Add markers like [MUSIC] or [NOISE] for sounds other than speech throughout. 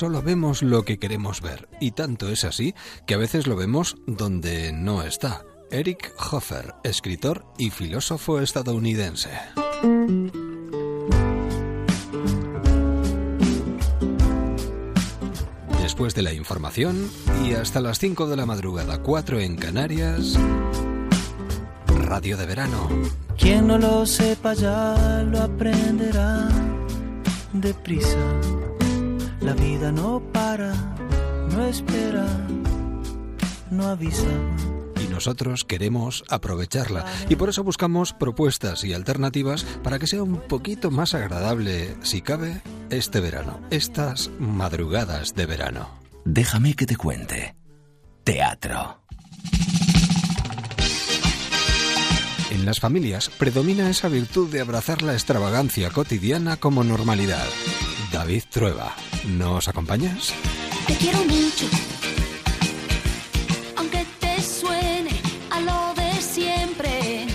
Solo vemos lo que queremos ver, y tanto es así que a veces lo vemos donde no está. Eric Hoffer, escritor y filósofo estadounidense. Después de la información y hasta las 5 de la madrugada, 4 en Canarias, Radio de Verano. Quien no lo sepa ya lo aprenderá deprisa. La vida no para, no espera, no avisa. Y nosotros queremos aprovecharla. Y por eso buscamos propuestas y alternativas para que sea un poquito más agradable, si cabe, este verano, estas madrugadas de verano. Déjame que te cuente. Teatro. En las familias predomina esa virtud de abrazar la extravagancia cotidiana como normalidad. David Trueba, ¿nos acompañas? Te quiero mucho, aunque te suene a lo de siempre.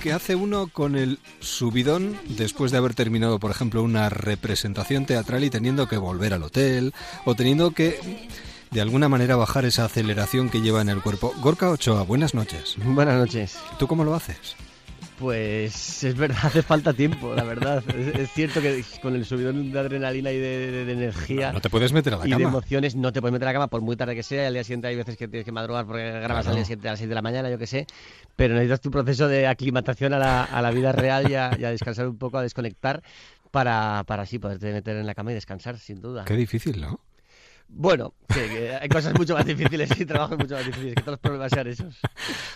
¿Qué hace uno con el subidón después de haber terminado, por ejemplo, una representación teatral y teniendo que volver al hotel o teniendo que de alguna manera bajar esa aceleración que lleva en el cuerpo? Gorka Ochoa, buenas noches. Buenas noches. ¿Tú cómo lo haces? Pues es verdad, [LAUGHS] hace falta tiempo, la verdad. Es, es cierto que con el subidón de adrenalina y de, de- de energía No, no te puedes meter a la y de emociones no te puedes meter a la cama por muy tarde que sea. y Al día siguiente hay veces que tienes que madrugar porque grabas Claro. al día siguiente a las 6 de la mañana, yo qué sé. Pero necesitas tu proceso de aclimatación a la, a la vida real y a, y a descansar un poco, a desconectar para, para así poderte meter en la cama y descansar, sin duda. Qué difícil, ¿no? Bueno, que, que hay cosas mucho más difíciles [LAUGHS] y trabajos mucho más difíciles, que todos los problemas sean esos.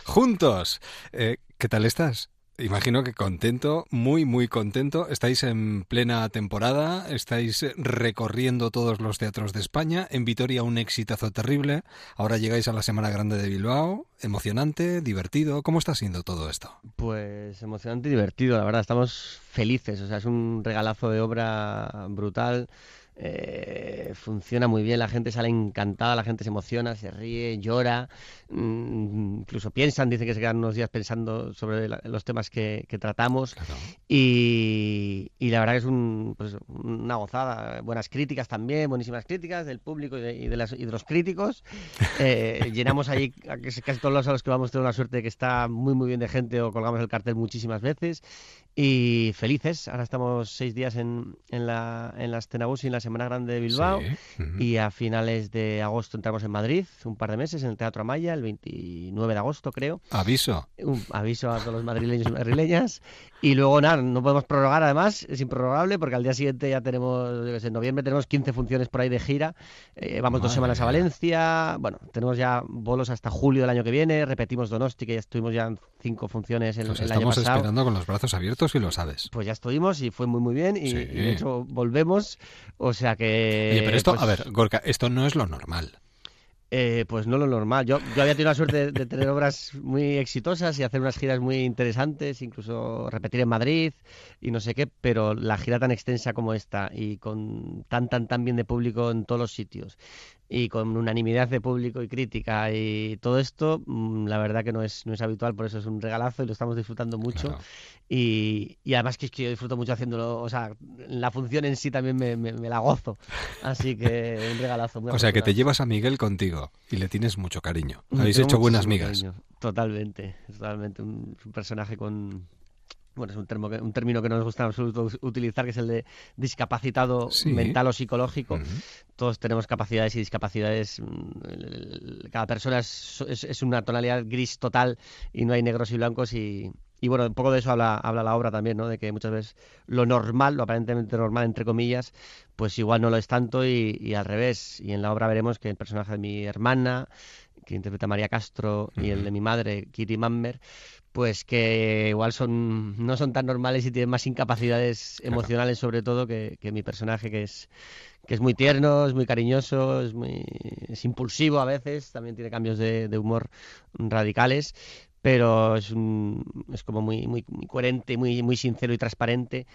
Juntos. Eh, ¿Qué tal estás? Imagino que contento, muy, muy contento. Estáis en plena temporada, estáis recorriendo todos los teatros de España. En Vitoria un exitazo terrible. Ahora llegáis a la Semana Grande de Bilbao. Emocionante, divertido. ¿Cómo está siendo todo esto? Pues emocionante y divertido, la verdad, estamos felices, o sea, es un regalazo de obra brutal, eh, funciona muy bien, la gente sale encantada, la gente se emociona, se ríe, llora, incluso piensan, dicen que se quedan unos días pensando sobre la- los temas que, que tratamos y, y la verdad que es un, pues, una gozada, buenas críticas también, buenísimas críticas del público y de, y de las- y de los críticos. Eh, [LAUGHS] llenamos allí a casi todos los a los que vamos tenemos la suerte de que está muy muy bien de gente o colgamos el cartel muchísimas veces y felices. Ahora estamos seis días en, en la en la Escenabus y en la Semana Grande de Bilbao Sí. Ujú. y a finales de agosto entramos en Madrid un par de meses en el Teatro Amaya el 29 de agosto creo. Aviso. Un aviso a todos los madrileños y madrileñas. Y luego, nada, no podemos prorrogar, además, es improrrogable, porque al día siguiente ya tenemos, yo qué sé, en noviembre tenemos 15 funciones por ahí de gira. Eh, vamos dos semanas a. Valencia. Bueno, tenemos ya bolos hasta julio del año que viene. Repetimos Donosti, que ya estuvimos ya en cinco funciones el, Nos el año estamos pasado. esperando con los brazos abiertos y lo sabes. Pues ya estuvimos y fue muy, muy bien. Y, Sí. y de hecho, volvemos. O sea que. Oye, pero esto, pues, a ver, Gorka, esto no es lo normal. Eh, pues no lo normal. Yo, yo había tenido la suerte de, de tener obras muy exitosas y hacer unas giras muy interesantes, incluso repetir en Madrid y no sé qué, pero la gira tan extensa como esta y con tan, tan, tan bien de público en todos los sitios y con unanimidad de público y crítica y todo esto, mm, la verdad que no es, no es habitual, por eso es un regalazo y lo estamos disfrutando mucho. Claro. Y, y además que es que yo disfruto mucho haciéndolo, o sea, la función en sí también me, me- me la gozo. Así que un regalazo. muy [LAUGHS] O sea, que te llevas a Miguel contigo y le tienes mucho cariño. Habéis hecho buenas migas. cariño. Totalmente, totalmente. Un, un personaje con. Bueno, es un, termo que- un término que no nos gusta en absoluto utilizar, que es el de discapacitado Sí. mental o psicológico. Ujú. Todos tenemos capacidades y discapacidades. mm, Cada persona es, es- es una tonalidad gris total y no hay negros y blancos y, y bueno, un poco de eso habla, habla la obra también, ¿no? De que muchas veces lo normal, lo aparentemente normal, entre comillas, pues igual no lo es tanto y, y al revés. Y en la obra veremos que el personaje de mi hermana, que interpreta María Castro, y el de mi madre, Kitty Mammer, pues que igual son no son tan normales y tienen más incapacidades Claro. emocionales sobre todo que, que mi personaje que es que es muy tierno, es muy cariñoso, es muy es impulsivo a veces, también tiene cambios de, de humor radicales, pero es un, es como muy muy, muy coherente, muy muy sincero y transparente.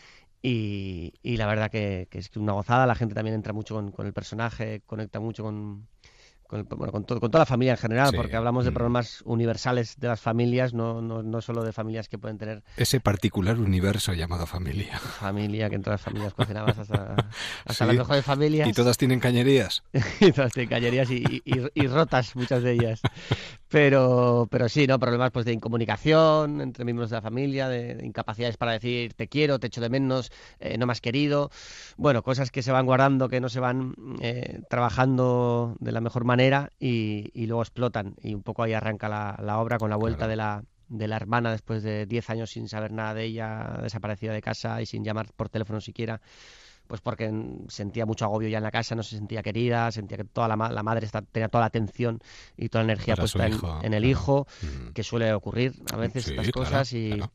Y, y la verdad que, que es una gozada, la gente también entra mucho con, con el personaje, conecta mucho con, con, bueno, con, todo- con toda la familia en general, Sí, porque hablamos de mm. problemas universales de las familias, no, no, no solo de familias que pueden tener Ese particular universo llamado familia. familia, que en todas las familias [LAUGHS] cocinabas hasta, hasta Sí. las mejores familias. ¿Y todas tienen cañerías? [LAUGHS] y todas tienen cañerías y, y- y rotas muchas de ellas. Pero, pero sí, ¿no? Problemas pues de incomunicación entre miembros de la familia, de, de incapacidades para decir te quiero, te echo de menos, eh, no me has querido. Bueno, cosas que se van guardando, que no se van eh, trabajando de la mejor manera y, y luego explotan. Y un poco ahí arranca la, la obra con la vuelta Claro. de la de la hermana después de 10 años sin saber nada de ella, desaparecida de casa y sin llamar por teléfono siquiera pues porque sentía mucho agobio ya en la casa, no se sentía querida, sentía que toda la, ma- la madre está- tenía toda la atención y toda la energía Para puesta en, hijo, en el claro. hijo, Mm. que suele ocurrir a veces Sí, estas claro, cosas y, claro.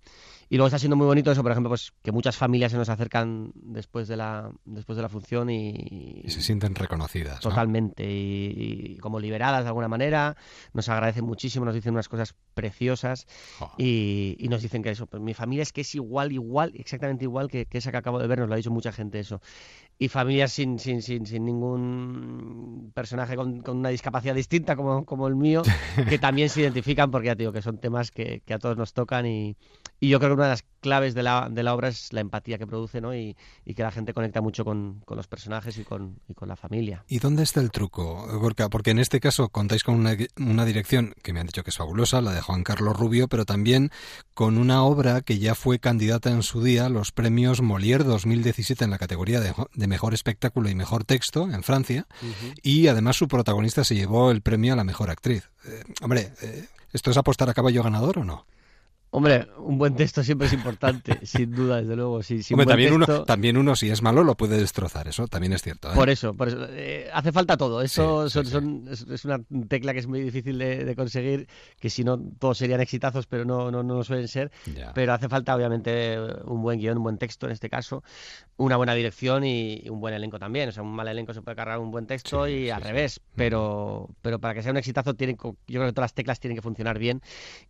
Y luego está siendo muy bonito eso, por ejemplo, pues que muchas familias se nos acercan después de la después de la función y, Y se sienten reconocidas. ¿no? Totalmente, y, y como liberadas de alguna manera, nos agradecen muchísimo, nos dicen unas cosas preciosas y, y nos dicen que eso, pues mi familia es que es igual, igual, exactamente igual que, que esa que acabo de ver, nos lo ha dicho mucha gente eso. Y familias sin, sin, sin, sin ningún personaje con, con una discapacidad distinta como, como el mío, [LAUGHS] que también se identifican porque ya te digo que son temas que, que a todos nos tocan y, y yo creo que una de las claves de la, de la obra es la empatía que produce ¿no? y, y que la gente conecta mucho con, con los personajes y con, y con la familia. ¿Y dónde está el truco, Gorka? Porque en este caso contáis con una, una dirección que me han dicho que es fabulosa, la de Juan Carlos Rubio, pero también con una obra que ya fue candidata en su día a los premios Molière 2017 en la categoría de, de mejor espectáculo y mejor texto en Francia, y además su protagonista se llevó el premio a la mejor actriz. Eh, hombre, eh, ¿esto es apostar a caballo ganador o no? Hombre, un buen texto siempre es importante, [LAUGHS] sin duda, desde luego. Si, sin Hombre, buen también, texto- uno, también uno, si es malo, lo puede destrozar, eso también es cierto. ¿eh? Por eso, por eso. eh, hace falta todo. Eso Sí, sí, son, son- es, es una tecla que es muy difícil de, de conseguir, que si no todos serían exitazos, pero no, no, no suelen ser. Ya. Pero hace falta, obviamente, un buen guion, un buen texto en este caso, una buena dirección y, y un buen elenco también. O sea, un mal elenco se puede cargar un buen texto Sí, y sí, al sí. revés. Pero, pero para que sea un exitazo, tienen, yo creo que todas las teclas tienen que funcionar bien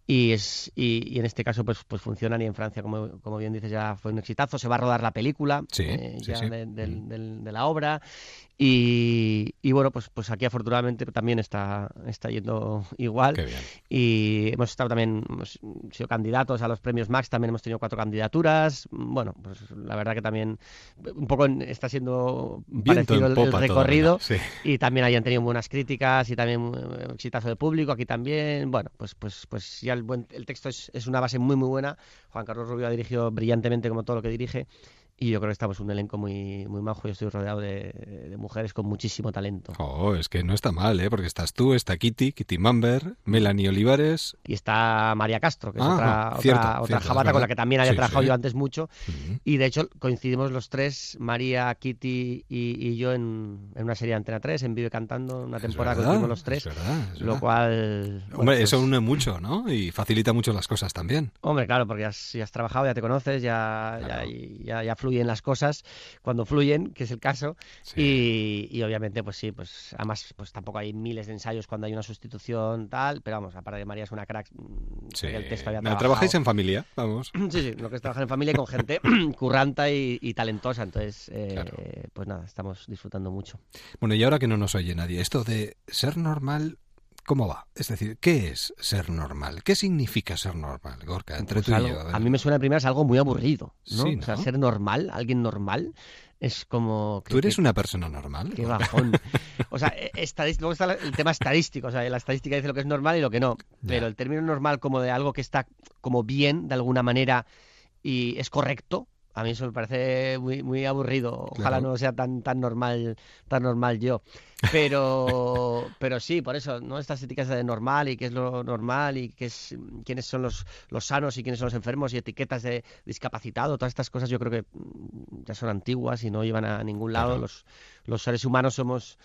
y, es, y, y en este caso pues, pues funcionan y en Francia, como, como bien dices, ya fue un exitazo. Se va a rodar la película Sí, eh, sí, ya sí. de, de la obra y, y bueno, pues, pues aquí afortunadamente también está, está yendo igual. Qué bien. Y hemos estado también, hemos sido candidatos a los premios Max, también hemos tenido cuatro candidaturas. Bueno, pues la verdad que también un poco está siendo Viento parecido el, recorrido. todavía, sí. Y también hayan tenido buenas críticas y también eh, exitazo del público, aquí también. Bueno, pues pues pues ya el, buen, el texto es, es una base muy muy buena. Juan Carlos Rubio ha dirigido brillantemente como todo lo que dirige. Y yo creo que estamos un elenco muy, muy majo. Yo estoy rodeado de, de mujeres con muchísimo talento. Oh, es que no está mal, ¿eh? Porque estás tú, está Kitty, Kitty Mamber, Melanie Olivares. Y está María Castro, que es Ah, otra, cierto, otra, otra cierto, es jabata con la que también había Sí, trabajado sí. yo antes mucho. Mm. Y de hecho coincidimos los tres, María, Kitty y, y yo, en, en una serie de Antena 3, en Vive Cantando, una temporada verdad, coincidimos los tres. es verdad, es Lo cual. bueno, Hombre, eso pues, une mucho, ¿no? Y facilita mucho las cosas también. Hombre, claro, porque ya has, ya has trabajado, ya te conoces, ya, ya- Claro. ya, ya fluyen las cosas cuando fluyen, que es el caso. Sí. Y, y obviamente, pues sí, pues además, pues tampoco hay miles de ensayos cuando hay una sustitución, tal. Pero vamos, aparte de María es una crack. mm, Sí. el texto había No, trabajáis en familia, vamos. [CLEARS THROAT] Sí, sí, lo que es trabajar en familia y con gente [CLEARS THROAT] [CLEARS THROAT] curranta y, y talentosa. Entonces, eh, Claro. pues nada, estamos disfrutando mucho. Bueno, y ahora que no nos oye nadie, esto de ser normal, ¿cómo va? Es decir, ¿qué es ser normal? ¿Qué significa ser normal, Gorka? Entre Pues tú y algo- yo. ver. a mí me suena primero es algo muy aburrido, ¿no? Sí, O sea, ser normal, alguien normal, es como... que- ¿Tú eres que- una persona normal? Qué bajón. [LAUGHS] O sea, estadis- luego está el tema estadístico. O sea, la estadística dice lo que es normal y lo que no. Pero Ya. el término normal como de algo que está como bien, de alguna manera, y es correcto, A mí eso me parece muy, muy aburrido. Ojalá Claro. no sea tan, tan normal, tan normal yo. Pero, [LAUGHS] pero sí, por eso, ¿no? Estas etiquetas de normal y qué es lo normal y qué es, quiénes son los, los sanos y quiénes son los enfermos y etiquetas de discapacitado, todas estas cosas yo creo que ya son antiguas y no llevan a ningún lado. Claro. Los, los seres humanos somos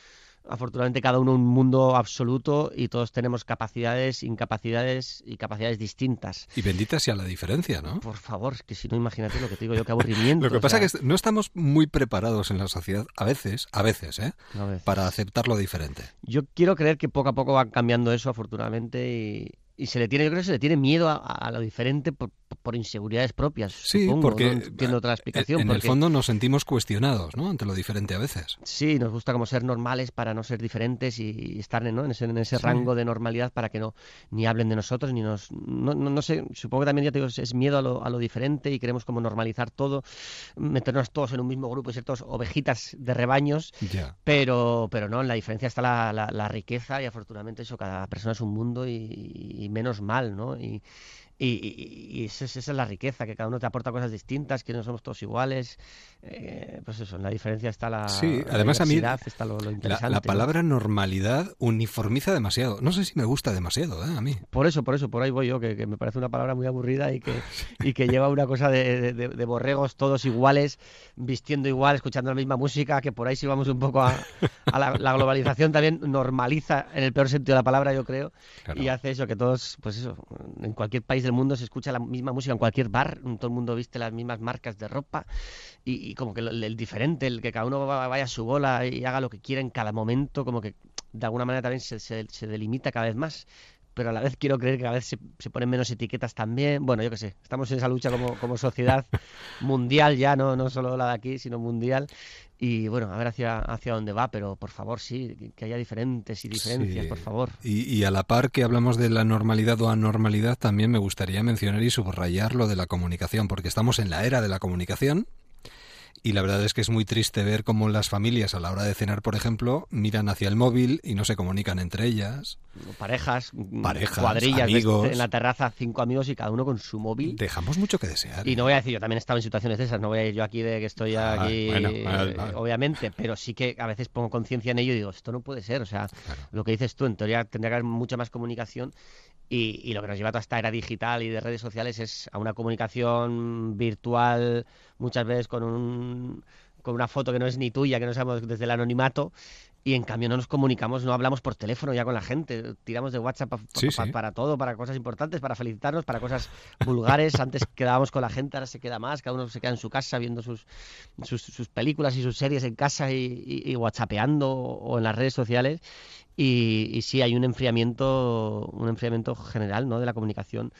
afortunadamente cada uno un mundo absoluto y todos tenemos capacidades, incapacidades y capacidades distintas. Y bendita sea la diferencia, ¿no? Por favor, que si no, imagínate lo que te digo yo, qué aburrimiento. [LAUGHS] Lo que o pasa sea, es que no estamos muy preparados en la sociedad, a veces, a veces, ¿eh? a ver. Para aceptar lo diferente. Yo quiero creer que poco a poco va cambiando eso, afortunadamente, y, y se le tiene, yo creo que se le tiene miedo a, a lo diferente por, por inseguridades propias. Sí, supongo, porque no entiendo otra explicación. en el fondo nos sentimos cuestionados, ¿no? Ante lo diferente a veces. Sí, nos gusta como ser normales para no ser diferentes y, y estar ¿no? en ese, en ese Sí. rango de normalidad para que no ni hablen de nosotros ni nos no, no, no sé, supongo que también ya te digo, es, es miedo a lo, a lo diferente y queremos como normalizar todo, meternos todos en un mismo grupo y ser todos ovejitas de rebaños, Ya. pero pero no, en la diferencia está la, la- la riqueza y afortunadamente eso, cada persona es un mundo y, y menos mal, ¿no? Y, y, y- y esa, es- esa es la riqueza, que cada uno te aporta cosas distintas, que no somos todos iguales. eh, pues eso, en la diferencia está la, Sí, la además a mí diversidad, está lo, lo La, interesante. la ¿no? palabra normalidad uniformiza demasiado. No sé si me gusta demasiado, ¿eh? A mí. Por eso, por eso, por ahí voy yo, que, que me parece una palabra muy aburrida y que, [LAUGHS] y que lleva una cosa de, de- de borregos todos iguales, vistiendo igual, escuchando la misma música, que por ahí si vamos un poco a, a la, la globalización también normaliza, en el peor sentido de la palabra, yo creo, Claro. y hace eso, que todos, pues eso, en cualquier país del mundo se escucha la misma música, en cualquier bar, todo el mundo viste las mismas marcas de ropa, y, y como que el, el diferente, el que cada uno va- vaya a su bola y haga lo que quiera en cada momento, como que de alguna manera también se, se- se delimita cada vez más. Pero a la vez quiero creer que cada vez se, se ponen menos etiquetas también. Bueno, yo qué sé, estamos en esa lucha como, como sociedad [LAUGHS] mundial ya, no, no solo la de aquí, sino mundial. Y bueno, a ver hacia, hacia dónde va, pero por favor, sí, que- haya diferentes y diferencias, Sí. por favor. Y, y a la par que hablamos de la normalidad o anormalidad, también me gustaría mencionar y subrayar lo de la comunicación, porque estamos en la era de la comunicación. Y la verdad es que es muy triste ver cómo las familias a la hora de cenar, por ejemplo, miran hacia el móvil y no se comunican entre ellas. Parejas, mm, Parejas, cuadrillas, amigos. en la terraza, cinco amigos y cada uno con su móvil. Dejamos mucho que desear. Y no voy a decir, yo también he estado en situaciones de esas, no voy a ir yo aquí de que estoy Ah, aquí, bueno, eh, vale, vale. obviamente, pero sí que a veces pongo conciencia en ello y digo, esto no puede ser, o sea, Claro. lo que dices tú, en teoría tendría que haber mucha más comunicación y, y lo que nos lleva a esta era digital y de redes sociales es a una comunicación virtual, muchas veces con un con una foto que no es ni tuya, que no sabemos desde el anonimato, y en cambio no nos comunicamos, no hablamos por teléfono ya con la gente, tiramos de WhatsApp pa- pa- Sí, pa- sí. para todo, para cosas importantes, para felicitarnos, para cosas vulgares. [LAUGHS] Antes quedábamos con la gente, ahora se queda más, cada uno se queda en su casa viendo sus, sus, sus películas y sus series en casa y, y, y whatsappeando o en las redes sociales. Y, y sí, hay un enfriamiento, un enfriamiento general ¿no? de la comunicación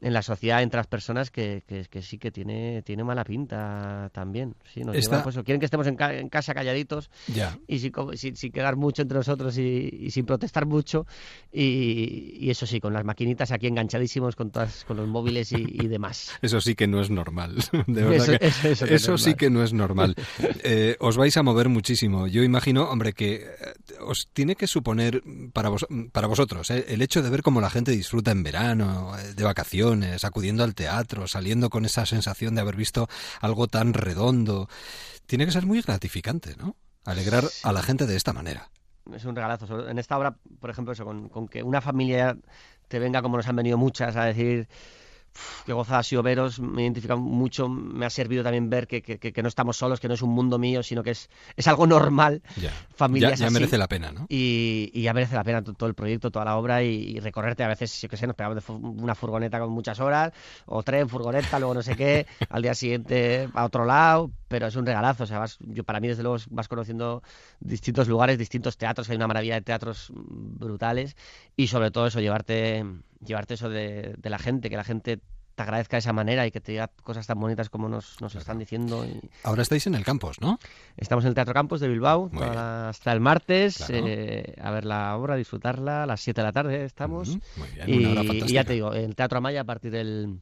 en la sociedad entre las personas que, que, que sí que tiene, tiene mala pinta también. Sí, nos Esta- lleva, pues, quieren que estemos en, ca- en casa calladitos Ya. y sin, sin, sin quedar mucho entre nosotros y, y sin protestar mucho. Y, y eso sí, con las maquinitas aquí enganchadísimos con todas, con los móviles y, y demás. [LAUGHS] Eso sí que no es normal. [LAUGHS] De verdad Eso- que- eso- eso no es eso sí normal. que no es normal. [LAUGHS] Eh, os vais a mover muchísimo. Yo imagino, hombre, que eh, os tiene que suponer para, vos- para vosotros eh, el hecho de ver cómo la gente disfruta en verano, eh, de vacaciones, acudiendo al teatro, saliendo con esa sensación de haber visto algo tan redondo. Tiene que ser muy gratificante, ¿no? Alegrar a la gente de esta manera. Es un regalazo. En esta obra, por ejemplo, eso, con, con que una familia te venga como nos han venido muchas a decir "Uf, qué gozada ha sido veros, me identifica mucho, me ha servido también ver que, que- no estamos solos, que no es un mundo mío, sino que es, es algo normal. Ya. Familias ya, ya así. merece la pena, ¿no? Y, y ya merece la pena to- todo el proyecto, toda la obra y, y recorrerte a veces, yo qué sé, nos pegamos de una furgoneta con muchas horas, o tren, furgoneta, luego no sé qué, al día siguiente a otro lado, pero es un regalazo, o sea, vas- yo para mí desde luego vas conociendo distintos lugares, distintos teatros, hay una maravilla de teatros brutales y sobre todo eso, llevarte, llevarte eso de, de la gente, que la gente te agradezca de esa manera y que te diga cosas tan bonitas como nos, nos están diciendo. Y, Ahora estáis en el campus, ¿no? Estamos en el Teatro Campos de Bilbao hasta el martes Claro. eh, a ver la obra, a disfrutarla. A las 7 de la tarde estamos. Muy bien, y, una hora y ya te digo, en el Teatro Amaya a partir del,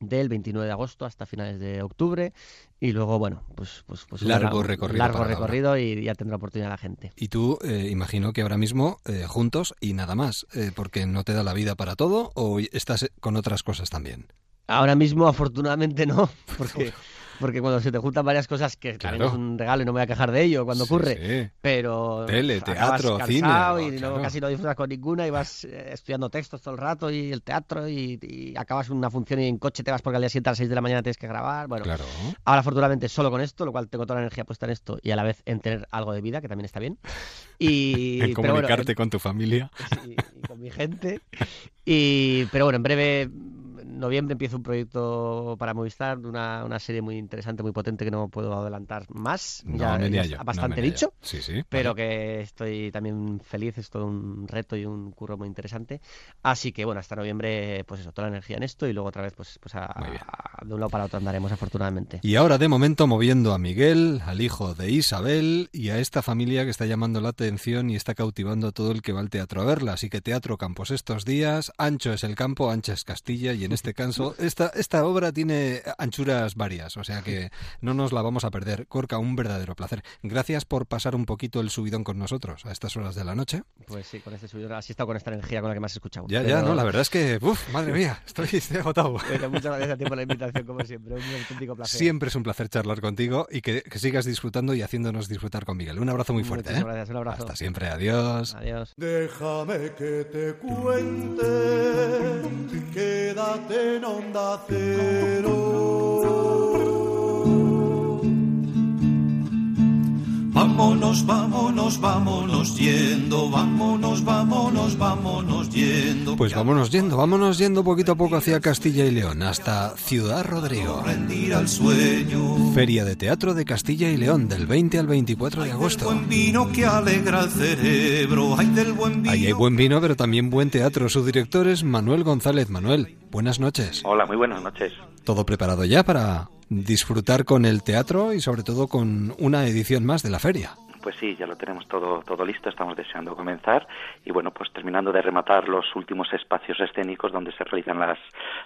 del 29 de agosto hasta finales de octubre. Y luego, bueno, pues. pues, pues Largo recorrido Largo recorrido y ya tendrá oportunidad la gente. Y tú, eh, imagino que ahora mismo eh, juntos y nada más, eh, porque no te da la vida para todo o estás con otras cosas también. Ahora mismo, afortunadamente, no, [LAUGHS] porque, porque cuando se te juntan varias cosas, que también Claro. es un regalo y no me voy a quejar de ello cuando Sí, ocurre, sí. pero Tele, teatro, cine, y claro. no, casi no disfrutas con ninguna y vas eh, estudiando textos todo el rato y el teatro y, y acabas una función y en coche te vas porque al día siguiente a las 6 de la mañana tienes que grabar. Bueno, Claro. ahora afortunadamente solo con esto, lo cual tengo toda la energía puesta en esto y a la vez en tener algo de vida, que también está bien. Y, [LAUGHS] En pero bueno, comunicarte en- con tu familia. y, y con mi gente. Y, pero bueno, en breve, noviembre, empiezo un proyecto para Movistar, una, una serie muy interesante, muy potente que no puedo adelantar más. No ya, me ya no bastante me dicho. yo. Sí, sí. Pero vale. que estoy también feliz, es todo un reto y un curro muy interesante. Así que bueno, hasta noviembre, pues eso, toda la energía en esto y luego otra vez, pues, pues a- de un lado para otro andaremos, afortunadamente. Y ahora de momento moviendo a Miguel, al hijo de Isabel y a esta familia que está llamando la atención y está cautivando a todo el que va al teatro a verla. Así que Teatro Campos estos días, ancho es el campo, ancha es Castilla y en este [LAUGHS] caso esta, esta obra tiene anchuras varias, o sea que no nos la vamos a perder. Corca, un verdadero placer. Gracias por pasar un poquito el subidón con nosotros a estas horas de la noche. Pues sí, con este subidón, así he estado con esta energía con la que me has escuchado. Ya, Pero- ya, no, la verdad es que, uff, madre mía, estoy, estoy [LAUGHS] agotado. [LAUGHS] Pero muchas gracias a ti por la invitación, como siempre. Un auténtico placer. Siempre es un placer charlar contigo y que, que sigas disfrutando y haciéndonos disfrutar con Miguel. Un abrazo muy fuerte. Muchísimas ¿eh? gracias, un abrazo. Hasta siempre, adiós. Adiós. Déjame que te cuente, quédate en onda cero. Vámonos, vámonos, vámonos yendo, vámonos, vámonos, vámonos yendo. Pues vámonos yendo, vámonos yendo poquito a poco hacia Castilla y León, hasta Ciudad Rodrigo. rendir al sueño. Feria de Teatro de Castilla y León, del 20 al 24 de Del agosto. buen vino que alegra el cerebro, ay del buen vino. Ahí hay buen vino, pero también buen teatro. Su director es Manuel González. Manuel, buenas noches. Hola, muy buenas noches. ¿Todo preparado ya para disfrutar con el teatro y sobre todo con una edición más de la feria? Pues sí, ya lo tenemos todo, todo listo, estamos deseando comenzar y bueno, pues terminando de rematar los últimos espacios escénicos donde se realizan las,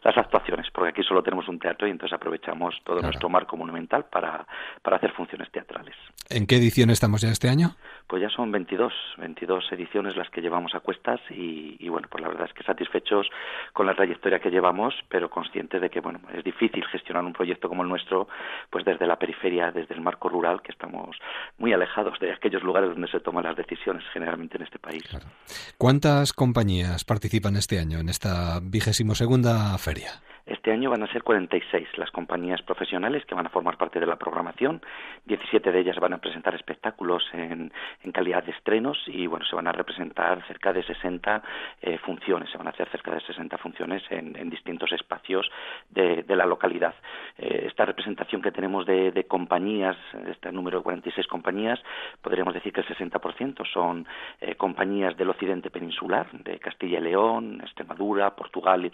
las actuaciones, porque aquí solo tenemos un teatro y entonces aprovechamos todo Claro. nuestro marco monumental para, para hacer funciones teatrales. ¿En qué edición estamos ya este año? Pues ya son 22, 22 ediciones las que llevamos a cuestas y, y, bueno, pues la verdad es que satisfechos con la trayectoria que llevamos, pero conscientes de que bueno, es difícil gestionar un proyecto como el nuestro, pues desde la periferia, desde el marco rural, que estamos muy alejados de aquellos lugares donde se toman las decisiones generalmente en este país. ¿Cuántas compañías participan este año en esta vigésimo segunda feria? Este año van a ser 46 las compañías profesionales que van a formar parte de la programación. 17 de ellas van a presentar espectáculos en, en calidad de estrenos y bueno, se van a representar cerca de 60 eh, funciones, se van a hacer cerca de 60 funciones en, distintos espacios de, la localidad. Eh, esta representación que tenemos de, compañías, este número de 46 compañías, podríamos decir que el 60% son eh, compañías del occidente peninsular, de Castilla y León, Extremadura, Portugal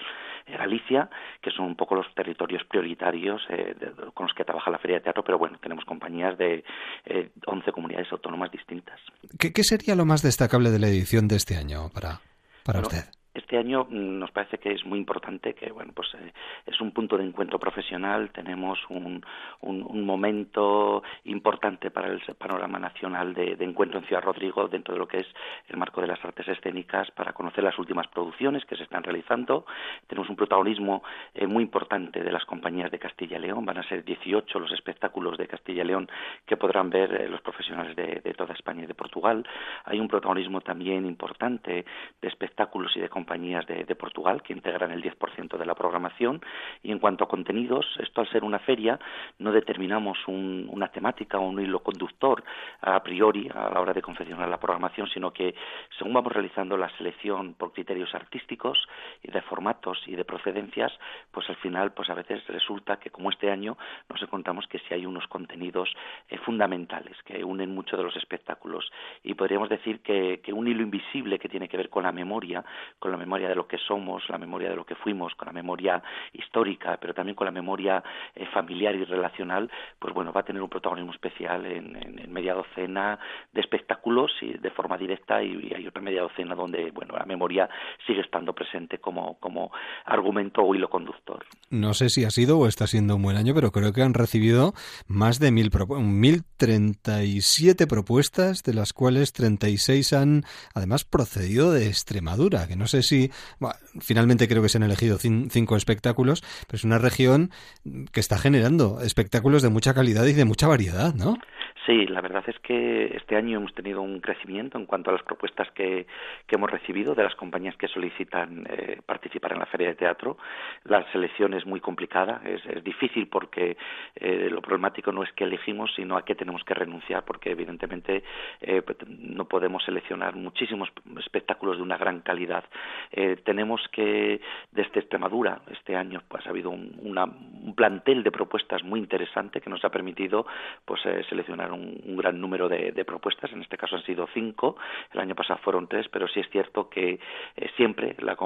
Galicia, que son un poco los territorios prioritarios eh, de- de- con los que trabaja la Feria de Teatro, pero bueno, tenemos compañías de eh, 11 comunidades autónomas distintas. ¿Qué, qué sería lo más destacable de la edición de este año para, para Bueno, usted? Este año mm, nos parece que es muy importante, que bueno, pues eh, es un punto de encuentro profesional, tenemos un, un, momento importante para el panorama nacional de, de encuentro en Ciudad Rodrigo dentro de lo que es el marco de las artes escénicas para conocer las últimas producciones que se están realizando. Tenemos un protagonismo eh, muy importante de las compañías de Castilla y León, van a ser 18 los espectáculos de Castilla y León que podrán ver eh, los profesionales de, de toda España y de Portugal. Hay un protagonismo también importante de espectáculos y de compañías de, Portugal que integran el 10% de la programación. Y en cuanto a contenidos, esto al ser una feria, no determinamos un- una temática o un hilo conductor a priori a la hora de confeccionar la programación, sino que según vamos realizando la selección por criterios artísticos y de formatos y de procedencias, pues al final, pues a veces resulta que como este año nos encontramos que si hay unos contenidos eh, fundamentales que unen mucho de los espectáculos y podríamos decir que, que un hilo invisible que tiene que ver con la memoria, con la memoria de lo que somos, la memoria de lo que fuimos, con la memoria histórica, pero también con la memoria eh, familiar y relacional, pues bueno, va a tener un protagonismo especial en, en- media docena de espectáculos y de forma directa y, y hay otra media docena donde, bueno, la memoria sigue estando presente como, como argumento o hilo conductor. No sé si ha sido o está siendo un buen año, pero creo que han recibido más de mil, mil 1037 propuestas, de las cuales 36 han además procedido de Extremadura, que no sé si, finalmente creo que se han elegido cinco espectáculos, pero es una región que está generando espectáculos de mucha calidad y de mucha variedad, ¿no? Sí, la verdad es que este año hemos tenido un crecimiento en cuanto a las propuestas que, que hemos recibido de las compañías que solicitan eh, participar en la feria de teatro. La selección es muy complicada, es, es difícil porque eh, lo problemático no es que elegimos, sino a qué tenemos que renunciar, porque evidentemente eh, pues, no podemos seleccionar muchísimos espectáculos de una gran calidad. Eh, tenemos que, desde Extremadura, este año pues ha habido un, una, un plantel de propuestas muy interesante que nos ha permitido pues seleccionar un, gran número de, propuestas, en este caso han sido cinco, el año pasado fueron tres, pero sí es cierto que eh, siempre la,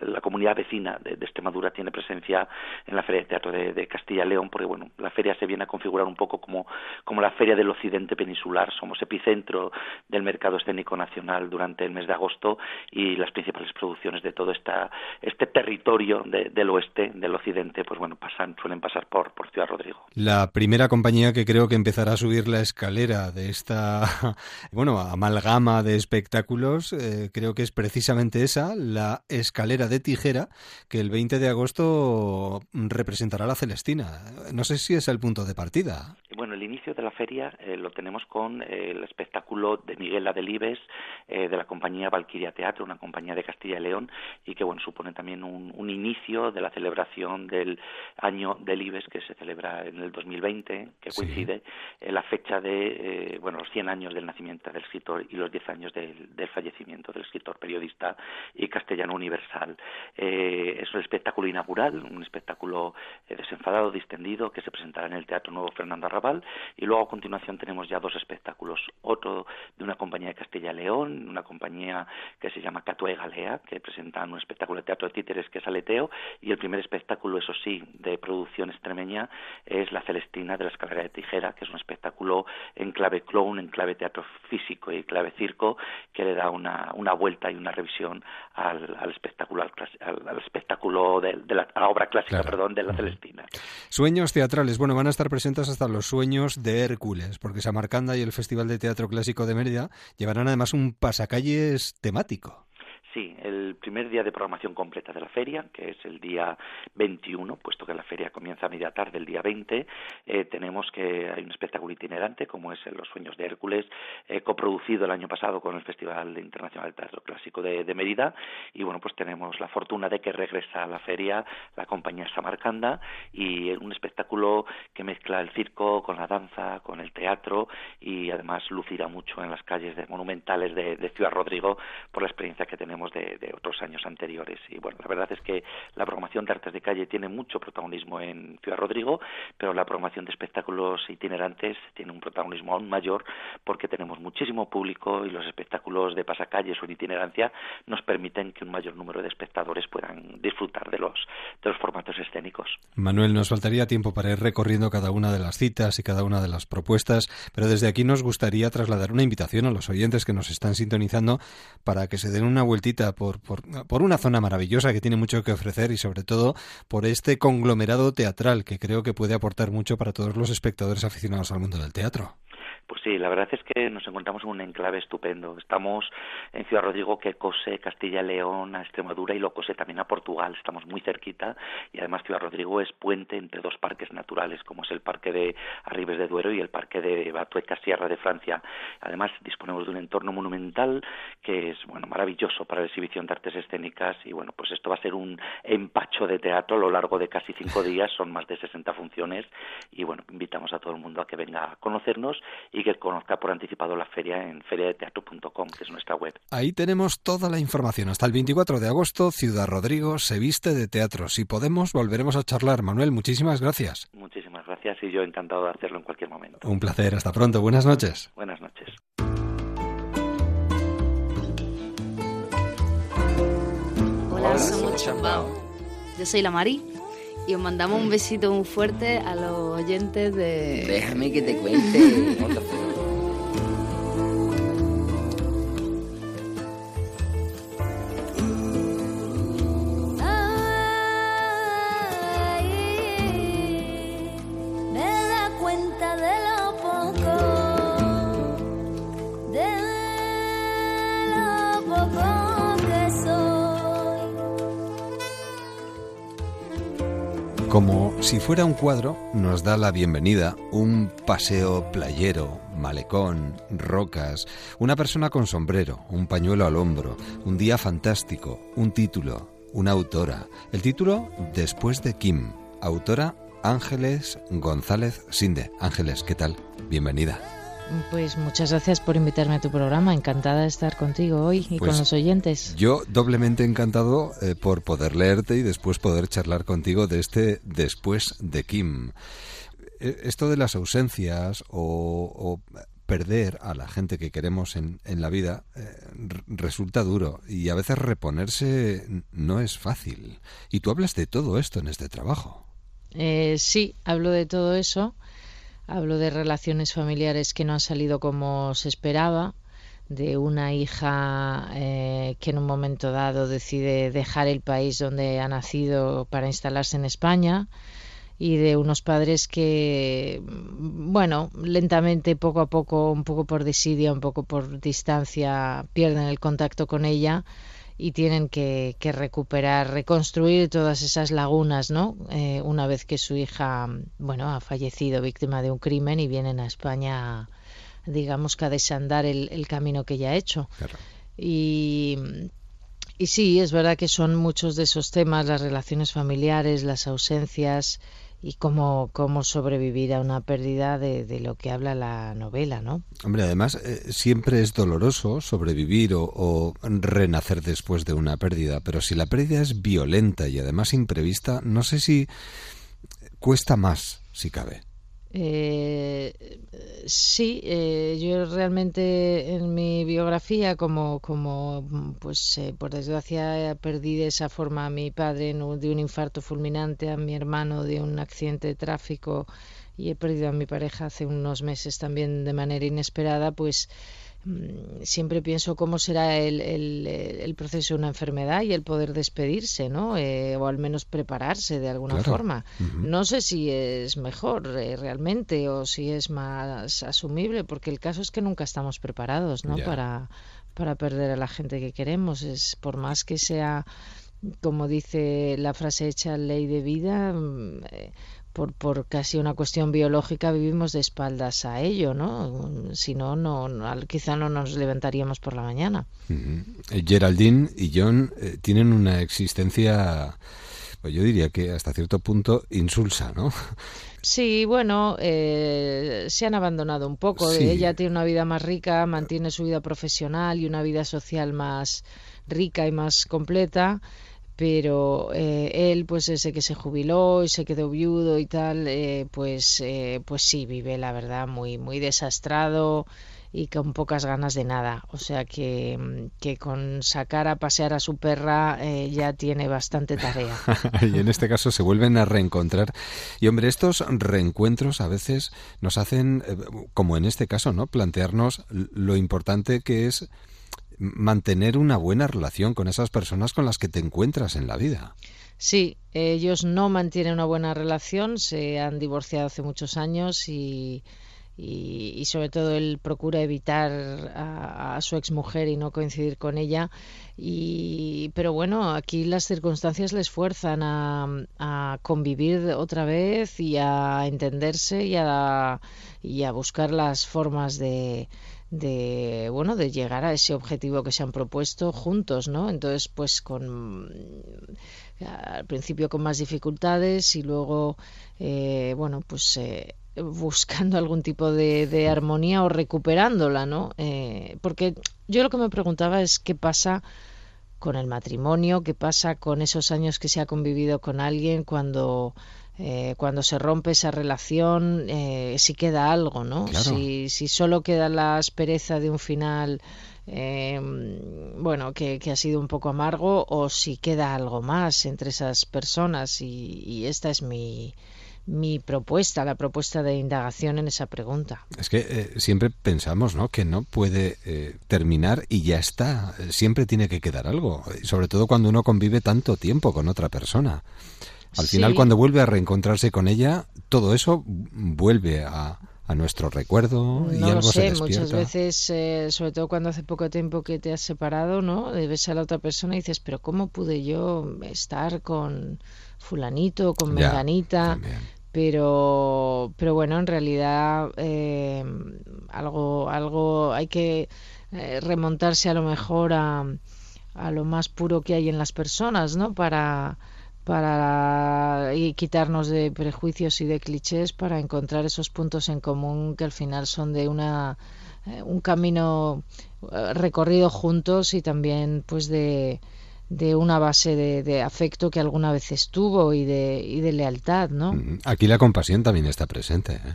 la, comunidad vecina de, Extremadura tiene presencia en la Feria de Teatro de, Castilla y León, porque bueno, la feria se viene a configurar un poco como, como la Feria del Occidente Peninsular, somos epicentro del mercado escénico nacional durante el mes de agosto y las principales producciones de todo esta, este territorio del oeste, del occidente, pues bueno, pasan, suelen pasar por, por Ciudad Rodrigo. La primera compañía que creo que empezará a subir la escalera de esta, [LAUGHS] bueno, amalgama de espectáculos, eh, creo que es precisamente esa, la escalera de tijera, que el 20 de agosto representará la Celestina. No sé si es el punto de partida. Bueno, el inicio de la feria eh, lo tenemos con eh, el espectáculo de Miguel Adelibes de la compañía Valquiria Teatro, una compañía de Castilla y León, y que bueno supone también un, un inicio de la celebración del año del Ibes que se celebra en el 2020, que coincide en la fecha de eh, bueno los 100 años del nacimiento del escritor y los 10 años del, fallecimiento del escritor, periodista y castellano universal. Eh, es un espectáculo inaugural, un espectáculo eh, desenfadado, distendido, que se presentará en el Teatro Nuevo Fernando Arrabal y luego a continuación tenemos ya dos espectáculos, otro de una compañía de Castilla y León, una compañía que se llama Catué Galea, que presenta un espectáculo de teatro de títeres que es Aleteo y el primer espectáculo, eso sí, de producción extremeña es La Celestina de la Escalera de Tijera, que es un espectáculo en clave clown, en clave teatro físico y clave circo, que le da una, una vuelta y una revisión al, al espectáculo, al, espectáculo de, la, obra clásica, perdón, de la Celestina. Sueños teatrales. Bueno, van a estar presentes hasta los sueños de Hércules, porque Samarcanda y el Festival de Teatro Clásico de Mérida llevarán además un pasacalles temático. Sí, el primer día de programación completa de la feria, que es el día 21, puesto que la feria comienza a media tarde el día 20, eh, tenemos que hay un espectáculo itinerante, como es Los Sueños de Hércules, eh, coproducido el año pasado con el Festival Internacional de Teatro Clásico de, Mérida, y bueno, pues tenemos la fortuna de que regresa a la feria la compañía Samarcanda, y un espectáculo que mezcla el circo con la danza, con el teatro, y además lucirá mucho en las calles de, monumentales de Ciudad Rodrigo por la experiencia que tenemos de, otros años anteriores. Y bueno, la verdad es que la programación de artes de calle tiene mucho protagonismo en Ciudad Rodrigo, pero la programación de espectáculos itinerantes tiene un protagonismo aún mayor porque tenemos muchísimo público y los espectáculos de pasacalles o en itinerancia nos permiten que un mayor número de espectadores puedan disfrutar de los, de los formatos escénicos. Manuel, nos faltaría tiempo para ir recorriendo cada una de las citas y cada una de las propuestas, pero desde aquí nos gustaría trasladar una invitación a los oyentes que nos están sintonizando para que se den una vueltita por, por, una zona maravillosa que tiene mucho que ofrecer y sobre todo por este conglomerado teatral que creo que puede aportar mucho para todos los espectadores aficionados al mundo del teatro. Pues sí, la verdad es que nos encontramos en un enclave estupendo. Estamos en Ciudad Rodrigo que cose Castilla y León a Extremadura y lo cose también a Portugal. Estamos muy cerquita y además Ciudad Rodrigo es puente entre dos parques naturales como es el Parque de Arribes de Duero y el Parque de Batueca Sierra de Francia. Además disponemos de un entorno monumental que es bueno maravilloso para la exhibición de artes escénicas y bueno pues esto va a ser un empacho de teatro a lo largo de casi cinco [LAUGHS] días. Son más de 60 funciones y bueno invitamos a todo el mundo a que venga a conocernos y que conozca por anticipado la feria en feriadeteatro.com, que es nuestra web. Ahí tenemos toda la información. Hasta el 24 de agosto, Ciudad Rodrigo se viste de teatro. Si podemos, volveremos a charlar. Manuel, muchísimas gracias. Muchísimas gracias y yo encantado de hacerlo en cualquier momento. Un placer. Hasta pronto. Buenas noches. Buenas noches. Hola, Chambao. Yo soy la Mari y os mandamos un besito muy fuerte a los oyentes de... Déjame que te cuente. [LAUGHS] Como si fuera un cuadro, nos da la bienvenida un paseo playero, malecón, rocas, una persona con sombrero, un pañuelo al hombro, un día fantástico, un título, una autora. El título Después de Kim, autora Ángeles González Sinde. Ángeles, ¿qué tal? Bienvenida. Pues muchas gracias por invitarme a tu programa. Encantada de estar contigo hoy y Pues con los oyentes. Yo doblemente encantado eh, por poder leerte y después poder charlar contigo de este Después de Kim. Eh, Esto de las ausencias o, o perder a la gente que queremos en, en la vida eh, resulta duro y a veces reponerse no es fácil. Y tú hablas de todo esto en este trabajo. Eh, sí, hablo de todo eso. Hablo de relaciones familiares que no han salido como se esperaba, de una hija eh, que en un momento dado decide dejar el país donde ha nacido para instalarse en España y de unos padres que, mm, bueno, lentamente, poco a poco, un poco por desidia, un poco por distancia, pierden el contacto con ella y tienen que, que recuperar, reconstruir todas esas lagunas, ¿no? Eh, una vez que su hija, bueno, ha fallecido víctima de un crimen y vienen a España, digamos que a desandar el, el camino que ella ha hecho. Y, y sí, es verdad que son muchos de esos temas, las relaciones familiares, las ausencias y cómo, cómo sobrevivir a una pérdida de, de lo que habla la novela, ¿no? Hombre, además, eh, siempre es doloroso sobrevivir o, o renacer después de una pérdida, pero si la pérdida es violenta y además imprevista, no sé si cuesta más, si cabe. Eh, sí, eh, yo realmente en mi biografía, como, como pues eh, por desgracia perdí de esa forma a mi padre de un infarto fulminante, a mi hermano de un accidente de tráfico y he perdido a mi pareja hace unos meses también de manera inesperada, pues siempre pienso cómo será el, el, el proceso de una enfermedad y el poder despedirse, ¿no? Eh, o al menos prepararse de alguna Claro. forma. No sé si es mejor eh, realmente o si es más asumible, porque el caso es que nunca estamos preparados, ¿no? Para, para perder a la gente que queremos. Es por más que sea, como dice la frase hecha, ley de vida. Por, por casi una cuestión biológica vivimos de espaldas a ello, ¿no? Si no, no, no- quizá no nos levantaríamos por la mañana. Eh, Geraldine y John eh, tienen una existencia, pues yo diría que hasta cierto punto insulsa, ¿no? Sí, bueno, eh, se han abandonado un poco. Sí. Ella tiene una vida más rica, mantiene su vida profesional y una vida social más rica y más completa, pero eh, él, pues ese que se jubiló y se quedó viudo y tal, eh, pues, eh, pues sí, vive la verdad muy, muy desastrado y con pocas ganas de nada. O sea que, mm, que con sacar a pasear a su perra eh, ya tiene bastante tarea. [LAUGHS] y en este caso se vuelven a reencontrar. Y hombre, estos reencuentros a veces nos hacen, eh, como en este caso, ¿no? Plantearnos lo importante que es mantener una buena relación con esas personas con las que te encuentras en la vida. Sí, ellos no mantienen una buena relación, se han divorciado hace muchos años y, sobre todo él procura evitar a, a su exmujer y no coincidir con ella. Y, pero bueno, aquí las circunstancias les fuerzan a, a convivir otra vez y a entenderse y a buscar las formas de, de bueno de llegar a ese objetivo que se han propuesto juntos, ¿no? Entonces, pues con al principio con más dificultades y luego eh, bueno pues eh, buscando algún tipo de, de, armonía o recuperándola, ¿no? Eh, porque yo lo que me preguntaba es qué pasa con el matrimonio, qué pasa con esos años que se ha convivido con alguien cuando eh, cuando se rompe esa relación, eh, si queda algo, ¿no? Claro. Si, si solo queda la aspereza de un final, eh, bueno, que, que, ha sido un poco amargo, o si queda algo más entre esas personas. Y, y esta es mi, mi propuesta, la propuesta de indagación en esa pregunta. Es que eh, siempre pensamos, ¿no? Que no puede eh, terminar y ya está. Siempre tiene que quedar algo, sobre todo cuando uno convive tanto tiempo con otra persona. Al Sí. final, cuando vuelve a reencontrarse con ella, todo eso vuelve a, a nuestro recuerdo y no algo lo sé, se despierta. muchas veces, eh, sobre todo cuando hace poco tiempo que te has separado, ¿no? Ves a la otra persona y dices, pero ¿cómo pude yo estar con fulanito, con menganita? Pero, pero bueno, en realidad eh, algo, algo hay que eh, remontarse a lo mejor a, a lo más puro que hay en las personas, ¿no? Para para y quitarnos de prejuicios y de clichés para encontrar esos puntos en común que al final son de una eh, un camino eh, recorrido juntos y también pues de, de una base de, de afecto que alguna vez estuvo y de, y de lealtad, ¿no? Aquí la compasión también está presente. ¿eh?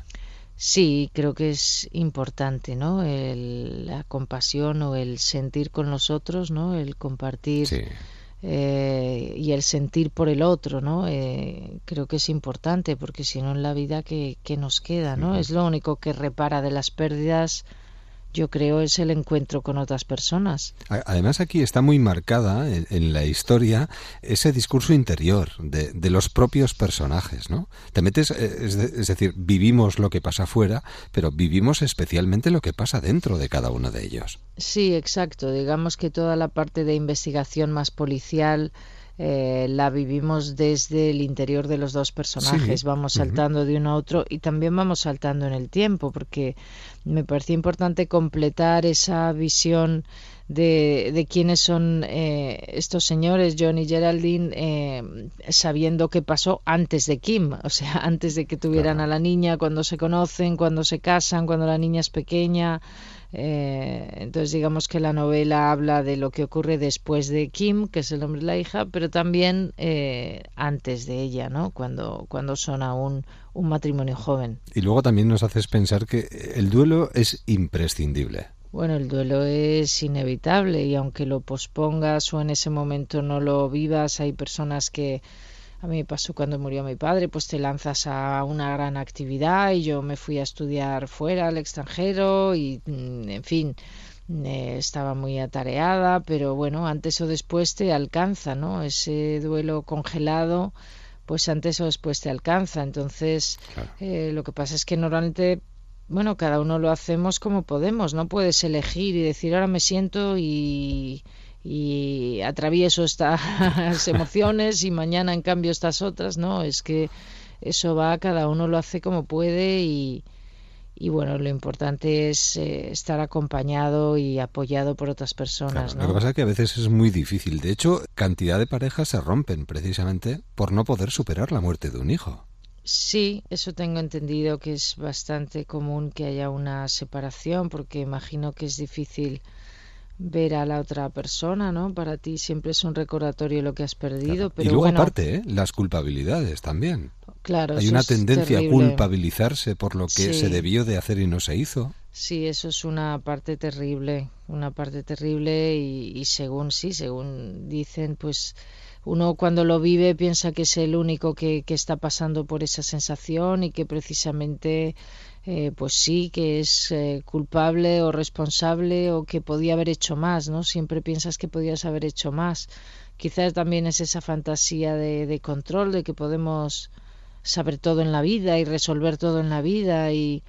Sí, creo que es importante, ¿no? El- la compasión o el sentir con los otros, ¿no? El compartir Sí. Eh, y el sentir por el otro, ¿no? Eh, creo que es importante porque si no en la vida que, nos queda, ¿no? Es lo único que repara de las pérdidas, yo creo, es el encuentro con otras personas. Además aquí está muy marcada en, en la historia ese discurso interior de, de los propios personajes, ¿no? Te metes, eh, es, de- es decir, vivimos lo que pasa afuera, pero vivimos especialmente lo que pasa dentro de cada uno de ellos. Sí, exacto. Digamos que toda la parte de investigación más policial eh, la vivimos desde el interior de los dos personajes. Sí, Vamos saltando de uno a otro y también vamos saltando en el tiempo, porque me parecía importante completar esa visión de, de quiénes son eh, estos señores, John y Geraldine, eh, sabiendo qué pasó antes de Kim, [LAUGHS] o sea, antes de que tuvieran a la niña, cuando se conocen, cuando se casan, cuando la niña es pequeña. Eh, entonces digamos que la novela habla de lo que ocurre después de Kim, que es el nombre de la hija, pero también eh, antes de ella, ¿no? Cuando, cuando son aún un matrimonio joven. Y luego también nos haces pensar que el duelo es imprescindible. Bueno, el duelo es inevitable y aunque lo pospongas o en ese momento no lo vivas, hay personas que a mí me pasó cuando murió mi padre, pues te lanzas a una gran actividad y yo me fui a estudiar fuera, al extranjero y, mm, en fin, eh, estaba muy atareada, pero bueno, antes o después te alcanza, ¿no? Ese duelo congelado, pues antes o después te alcanza. Entonces, eh, lo que pasa es que normalmente bueno, cada uno lo hacemos como podemos, no puedes elegir y decir ahora me siento y, y atravieso estas [LAUGHS] emociones y mañana en cambio estas otras, no, es que eso va, cada uno lo hace como puede y, y bueno, lo importante es eh, estar acompañado y apoyado por otras personas, Lo que ¿no? pasa es que a veces es muy difícil. De hecho, cantidad de parejas se rompen precisamente por no poder superar la muerte de un hijo. Sí, eso tengo entendido que es bastante común que haya una separación, porque imagino que es difícil ver a la otra persona, ¿no? Para ti siempre es un recordatorio lo que has perdido, pero y luego bueno, aparte, ¿eh? las culpabilidades también. claro, Hay una tendencia a culpabilizarse por lo que Sí. se debió de hacer y no se hizo. Sí, eso es una parte terrible, una parte terrible y, y según sí, según dicen, pues uno cuando lo vive piensa que es el único que, que está pasando por esa sensación y que precisamente, eh, pues sí, que es eh, culpable o responsable o que podía haber hecho más, ¿no? Siempre piensas que podías haber hecho más. Quizás también es esa fantasía de, de control, de que podemos saber todo en la vida y resolver todo en la vida y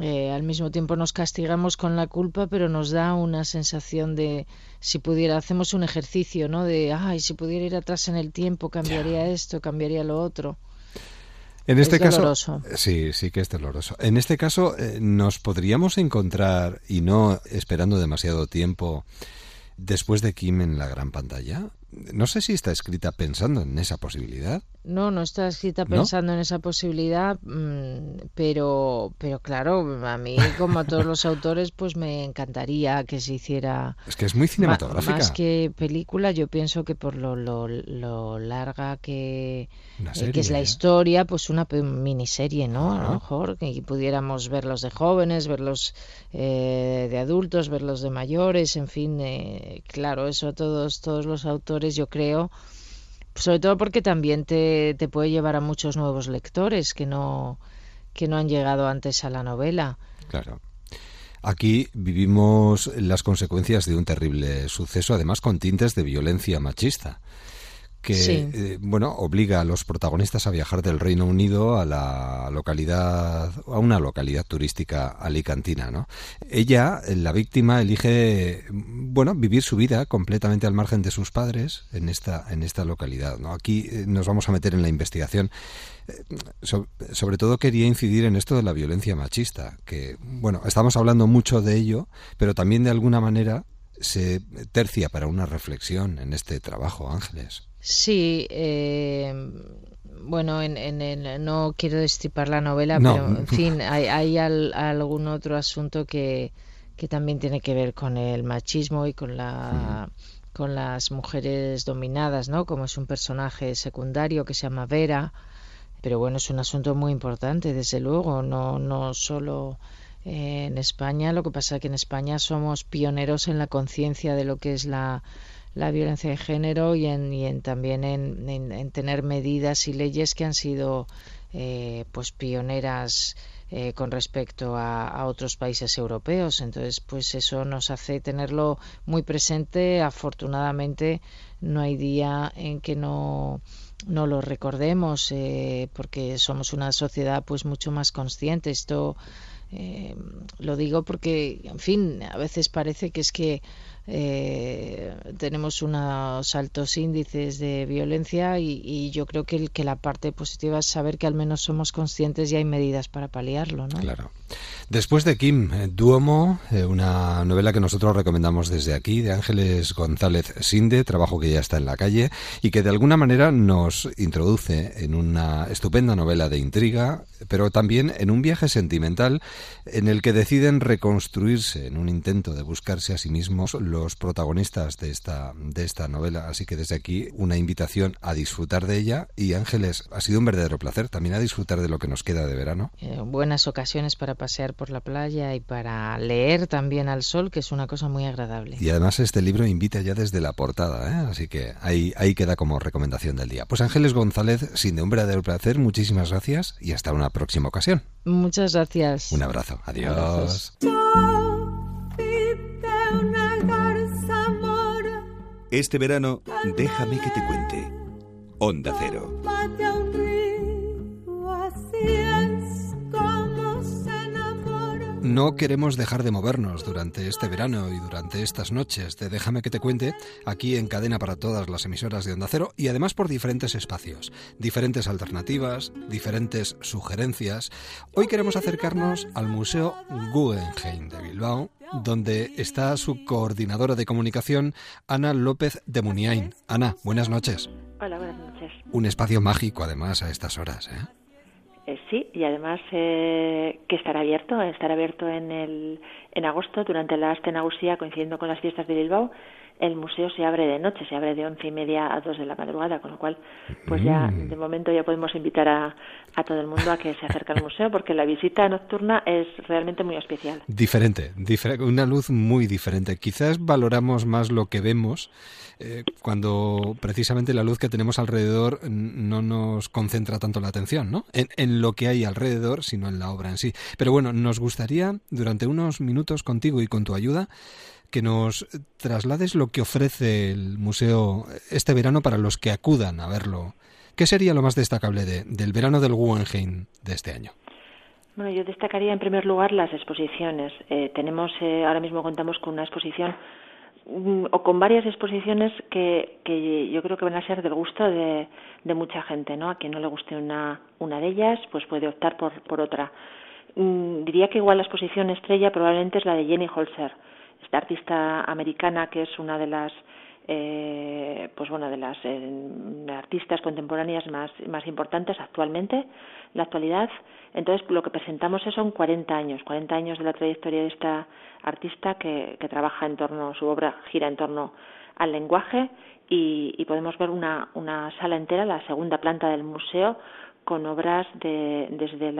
eh, al mismo tiempo nos castigamos con la culpa, pero nos da una sensación de si pudiera, hacemos un ejercicio, ¿no? De, ay, si pudiera ir atrás en el tiempo, cambiaría esto, cambiaría lo otro. En este Es caso, doloroso. sí, sí que es doloroso. En este caso, eh, nos podríamos encontrar y no esperando demasiado tiempo después de Kim en la gran pantalla. No sé si está escrita pensando en esa posibilidad. No, no está escrita ¿No? pensando en esa posibilidad, mm, pero, pero claro, a mí, como a todos los autores, pues me encantaría que se hiciera Es que es muy Ma- cinematográfica. Más que película, yo pienso que por lo, lo, lo larga que, eh, que es la historia, pues una miniserie, ¿no? A lo mejor, que pudiéramos verlos de jóvenes, verlos eh, de adultos, verlos de mayores, en fin, eh, claro, eso a todos, todos los autores, yo creo, sobre todo porque también te, te puede llevar a muchos nuevos lectores que no, que no han llegado antes a la novela. Claro. Aquí vivimos las consecuencias de un terrible suceso, además con tintes de violencia machista. Que eh, bueno obliga a los protagonistas a viajar del Reino Unido a la localidad a una localidad turística alicantina no ella la víctima elige bueno vivir su vida completamente al margen de sus padres en esta en esta localidad no aquí eh, nos vamos a meter en la investigación. Eh, sobre todo quería incidir en esto de la violencia machista que bueno estamos hablando mucho de ello pero también de alguna manera se tercia para una reflexión en este trabajo Ángeles Sí, eh, bueno, en, no quiero destripar la novela, pero en fin, [LAUGHS] hay, algún otro asunto que, que, también tiene que ver con el machismo y con la con las mujeres dominadas, ¿no? Como es un personaje secundario que se llama Vera, pero bueno, es un asunto muy importante, desde luego, no no solo en España, lo que pasa es que en España somos pioneros en la conciencia de lo que es la la violencia de género y, en, también en, en, tener medidas y leyes que han sido eh, pues pioneras eh, con respecto a, otros países europeos. Entonces, pues eso nos hace tenerlo muy presente. Afortunadamente, no hay día en que no no lo recordemos eh, porque somos una sociedad pues mucho más consciente esto lo digo porque en fin a veces parece que es que eh, tenemos unos altos índices de violencia y, yo creo que, el, que la parte positiva es saber que al menos somos conscientes y hay medidas para paliarlo. ¿no? Claro. Después de Kim, eh, Duomo, eh, una novela que nosotros recomendamos desde aquí, de Ángeles González Sinde, trabajo que ya está en la calle y que de alguna manera nos introduce en una estupenda novela de intriga, pero también en un viaje sentimental en el que deciden reconstruirse en un intento de buscarse a sí mismos los protagonistas de esta, de esta novela. Así que desde aquí una invitación a disfrutar de ella y Ángeles, ha sido un verdadero placer también a disfrutar de lo que nos queda de verano. Eh, buenas ocasiones para pasear por la playa y para leer también al sol, que es una cosa muy agradable. Y además este libro invita ya desde la portada, ¿eh? así que ahí, ahí queda como recomendación del día. Pues Ángeles González, sin de un verdadero placer, muchísimas gracias y hasta una próxima ocasión. Muchas gracias. Un abrazo. Adiós. Este verano, déjame que te cuente. Onda Cero. No queremos dejar de movernos durante este verano y durante estas noches de Déjame que te cuente aquí en cadena para todas las emisoras de Onda Cero y además por diferentes espacios, diferentes alternativas, diferentes sugerencias. Hoy queremos acercarnos al Museo Guggenheim de Bilbao, donde está su coordinadora de comunicación, Ana López de Muniain. Ana, buenas noches. Hola, buenas noches. Un espacio mágico además a estas horas, ¿eh? Eh, sí, y además eh, que estará abierto, estará abierto en, el, en agosto durante la Astenagusía coincidiendo con las fiestas de Bilbao. El museo se abre de noche, se abre de once y media a dos de la madrugada, con lo cual, pues ya mm. de momento ya podemos invitar a, a todo el mundo a que se acerque al museo, porque la visita nocturna es realmente muy especial. Diferente, una luz muy diferente. Quizás valoramos más lo que vemos eh, cuando precisamente la luz que tenemos alrededor no nos concentra tanto la atención, ¿no? En, en, lo que hay alrededor, sino en la obra en sí. Pero bueno, nos gustaría durante unos minutos contigo y con tu ayuda que nos traslades lo que ofrece el museo este verano para los que acudan a verlo. ¿Qué sería lo más destacable de, del verano del Guggenheim de este año? Bueno, yo destacaría en primer lugar las exposiciones. Eh, tenemos eh, ahora mismo contamos con una exposición Mm, o con varias exposiciones que, que yo creo que van a ser del gusto de, de mucha gente, ¿no? A quien no le guste una, una de ellas, pues puede optar por otra. Mm, diría que igual la exposición estrella probablemente es la de Jenny Holzer, esta artista americana que es una de las eh, pues bueno de las eh, artistas contemporáneas más importantes actualmente la actualidad. Entonces lo que presentamos son 40 años 40 años de la trayectoria de esta artista que, que trabaja en torno su obra gira en torno al lenguaje y, y podemos ver una, una sala entera la segunda planta del museo con obras de, desde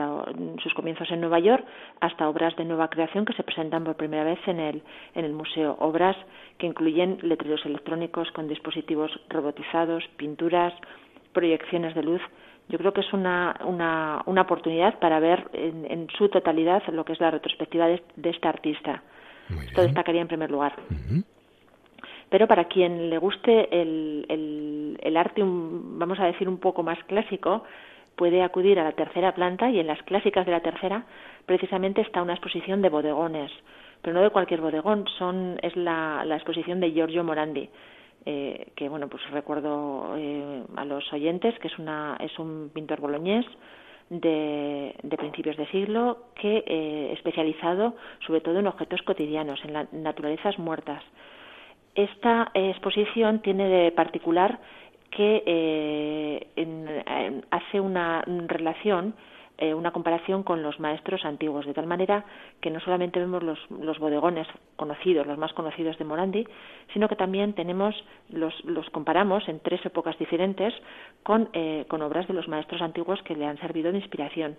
sus comienzos en Nueva York hasta obras de nueva creación que se presentan por primera vez en el, en el museo. Obras que incluyen letreros electrónicos con dispositivos robotizados, pinturas, proyecciones de luz. Yo creo que es una, una, una oportunidad para ver en, en, su totalidad lo que es la retrospectiva de, de esta artista. Esto destacaría en primer lugar. Pero para quien le guste el, el, el arte, vamos a decir, un poco más clásico, puede acudir a la tercera planta y en las clásicas de la tercera precisamente está una exposición de bodegones, pero no de cualquier bodegón, son, es la, la exposición de Giorgio Morandi. Eh, que bueno pues recuerdo eh, a los oyentes que es una es un pintor boloñés de, de principios de siglo que eh, especializado sobre todo en objetos cotidianos en las naturalezas muertas esta exposición tiene de particular que eh, hace una relación, eh, una comparación con los maestros antiguos, de tal manera que no solamente vemos los, los, bodegones conocidos, los más conocidos de Morandi, sino que también tenemos los, los comparamos en tres épocas diferentes con, eh, con obras de los maestros antiguos que le han servido de inspiración.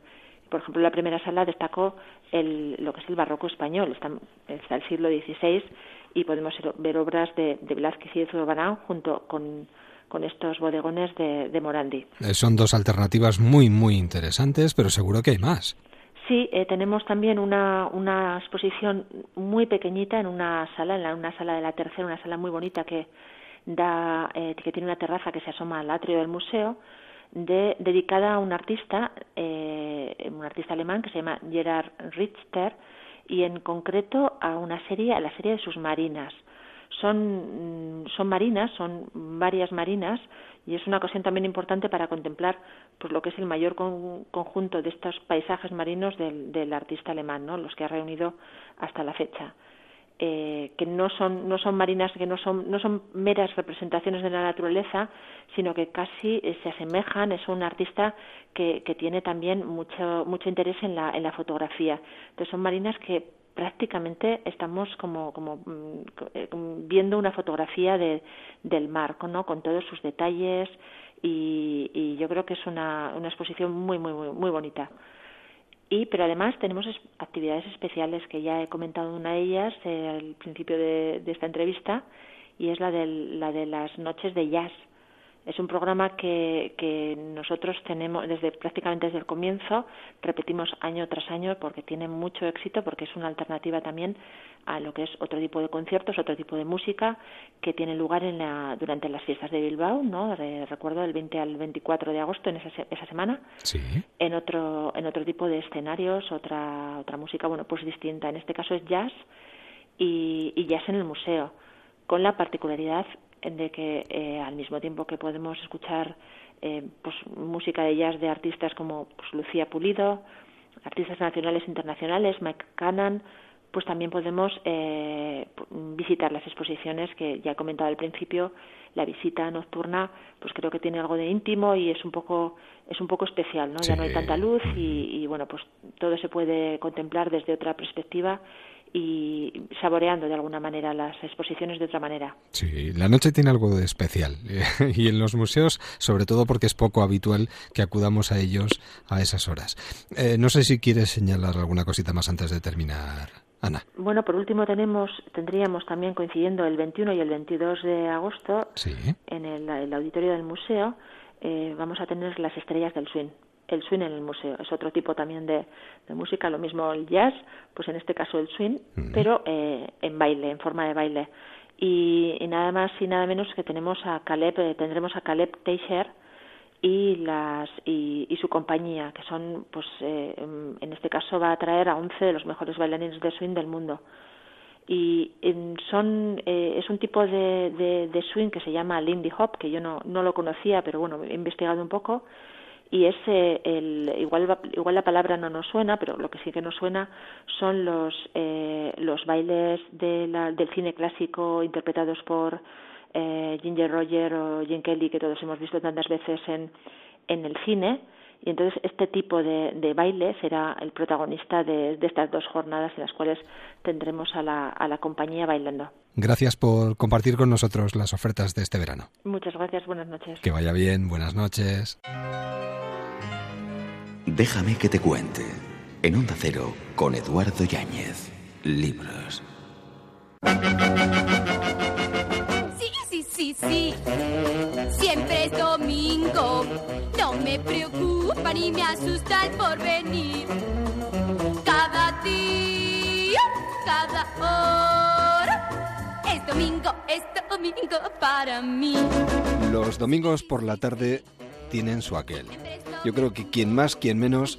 Por ejemplo, en la primera sala destacó el, lo que es el barroco español, está, está el siglo XVI y podemos ver obras de, de Velázquez y de Zurbarán junto con, con estos bodegones de, de Morandi. Eh, son dos alternativas muy, muy interesantes, pero seguro que hay más. Sí, eh, tenemos también una, una exposición muy pequeñita en una sala, en la, una sala de la tercera, una sala muy bonita que da, eh, que tiene una terraza que se asoma al atrio del museo, de, dedicada a un artista, eh, un artista alemán que se llama Gerard Richter, y en concreto a una serie, a la serie de sus marinas. Son, mm, son marinas, son varias marinas, y es una ocasión también importante para contemplar pues lo que es el mayor conjunto de estos paisajes marinos del, del artista alemán, ¿no? los que ha reunido hasta la fecha eh, que no son no son marinas que no son no son meras representaciones de la naturaleza sino que casi eh, se asemejan es un artista que, que tiene también mucho mucho interés en la en la fotografía entonces son marinas que prácticamente estamos como como mm, eh, viendo una fotografía de, del mar ¿no? con todos sus detalles y, y yo creo que es una, una exposición muy muy muy muy bonita y pero además tenemos actividades especiales que ya he comentado una de ellas eh, al principio de, esta entrevista y es la de, la de las noches de jazz es un programa que, que nosotros tenemos desde prácticamente desde el comienzo, repetimos año tras año porque tiene mucho éxito, porque es una alternativa también a lo que es otro tipo de conciertos, otro tipo de música que tiene lugar en la, durante las fiestas de Bilbao, ¿no? recuerdo del 20 al 24 de agosto en esa, esa semana. Sí. En otro en otro tipo de escenarios, otra otra música, bueno, pues distinta. En este caso es jazz y, y jazz en el museo, con la particularidad de que eh, al mismo tiempo que podemos escuchar eh, pues, música de jazz de artistas como pues, Lucía Pulido, artistas nacionales e internacionales, Mike Cannon, pues también podemos eh, visitar las exposiciones que ya he comentado al principio. La visita nocturna, pues creo que tiene algo de íntimo y es un poco es un poco especial, ¿no? Ya no hay tanta luz y, y bueno, pues todo se puede contemplar desde otra perspectiva y saboreando de alguna manera las exposiciones de otra manera. Sí, la noche tiene algo de especial [LAUGHS] y en los museos, sobre todo porque es poco habitual que acudamos a ellos a esas horas. Eh, no sé si quieres señalar alguna cosita más antes de terminar. Ana. Bueno, por último tenemos, tendríamos también coincidiendo el 21 y el 22 de agosto en el, auditorio del museo, eh, vamos a tener las estrellas del swing el swing en el museo. Es otro tipo también de, música, lo mismo el jazz, pues en este caso el swing, pero eh, en baile, en forma de baile. Y, nada más y nada menos que tenemos a Caleb, eh, tendremos a Caleb Teicher y las y, su compañía, que son, pues eh, en este caso va a traer a 11 de los mejores bailarines de swing del mundo y son es un tipo de, de, swing que se llama Lindy Hop que yo no, no lo conocía pero bueno he investigado un poco y ese el igual igual la palabra no nos suena pero lo que sí que nos suena son los eh, los bailes de la, del cine clásico interpretados por eh, Ginger Roger o Jim Kelly que todos hemos visto tantas veces en en el cine y entonces este tipo de, de baile será el protagonista de, de, estas dos jornadas en las cuales tendremos a la, a la compañía bailando. Gracias por compartir con nosotros las ofertas de este verano. Muchas gracias, buenas noches. Que vaya bien, buenas noches. Déjame que te cuente. En Onda Cero, con Eduardo Yáñez. Libros. Sí, sí, sí, sí. Siempre es domingo. No me preocupa ni me asusta el porvenir. Cada día, cada hora Es domingo, es domingo para mí. Los domingos por la tarde tienen su aquel. Yo creo que quien más, quien menos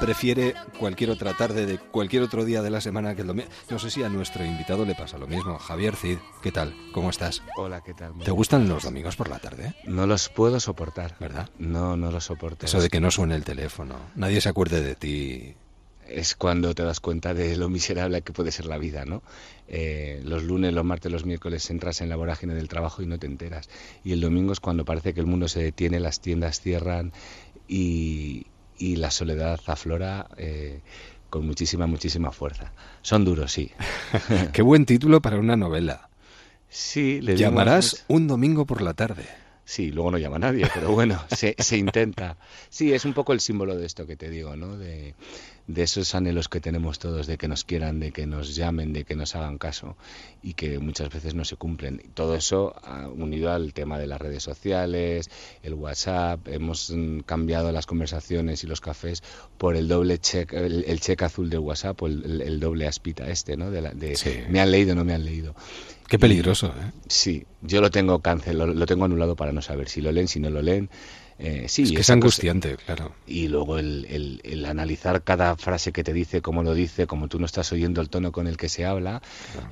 prefiere cualquier otra tarde de cualquier otro día de la semana que el domingo. No sé si a nuestro invitado le pasa lo mismo. Javier Cid, ¿qué tal? ¿Cómo estás? Hola, ¿qué tal? ¿Te gustan los domingos por la tarde? No los puedo soportar. ¿Verdad? No, no los soporto. Eso de que no suene el teléfono, nadie se acuerde de ti. Es cuando te das cuenta de lo miserable que puede ser la vida, ¿no? Eh, los lunes, los martes, los miércoles entras en la vorágine del trabajo y no te enteras. Y el domingo es cuando parece que el mundo se detiene, las tiendas cierran y, y la soledad aflora eh, con muchísima, muchísima fuerza. Son duros, sí. [LAUGHS] Qué buen título para una novela. Sí, le Llamarás un domingo por la tarde. Sí, luego no llama nadie, pero bueno, [LAUGHS] se, se, intenta. Sí, es un poco el símbolo de esto que te digo, ¿no? De, de esos anhelos que tenemos todos de que nos quieran, de que nos llamen, de que nos hagan caso y que muchas veces no se cumplen. Todo eso unido al tema de las redes sociales, el WhatsApp, hemos mm, cambiado las conversaciones y los cafés por el doble check, el, check azul del WhatsApp o el, doble aspita este, ¿no? De, de me han leído, no me han leído. Qué peligroso, ¿eh? Sí, yo lo tengo cáncer, lo, lo tengo anulado para no saber si lo leen, si no lo leen. Eh, sí, es que es angustiante, claro. Y luego el, el, analizar cada frase que te dice, cómo lo dice, como tú no estás oyendo el tono con el que se habla,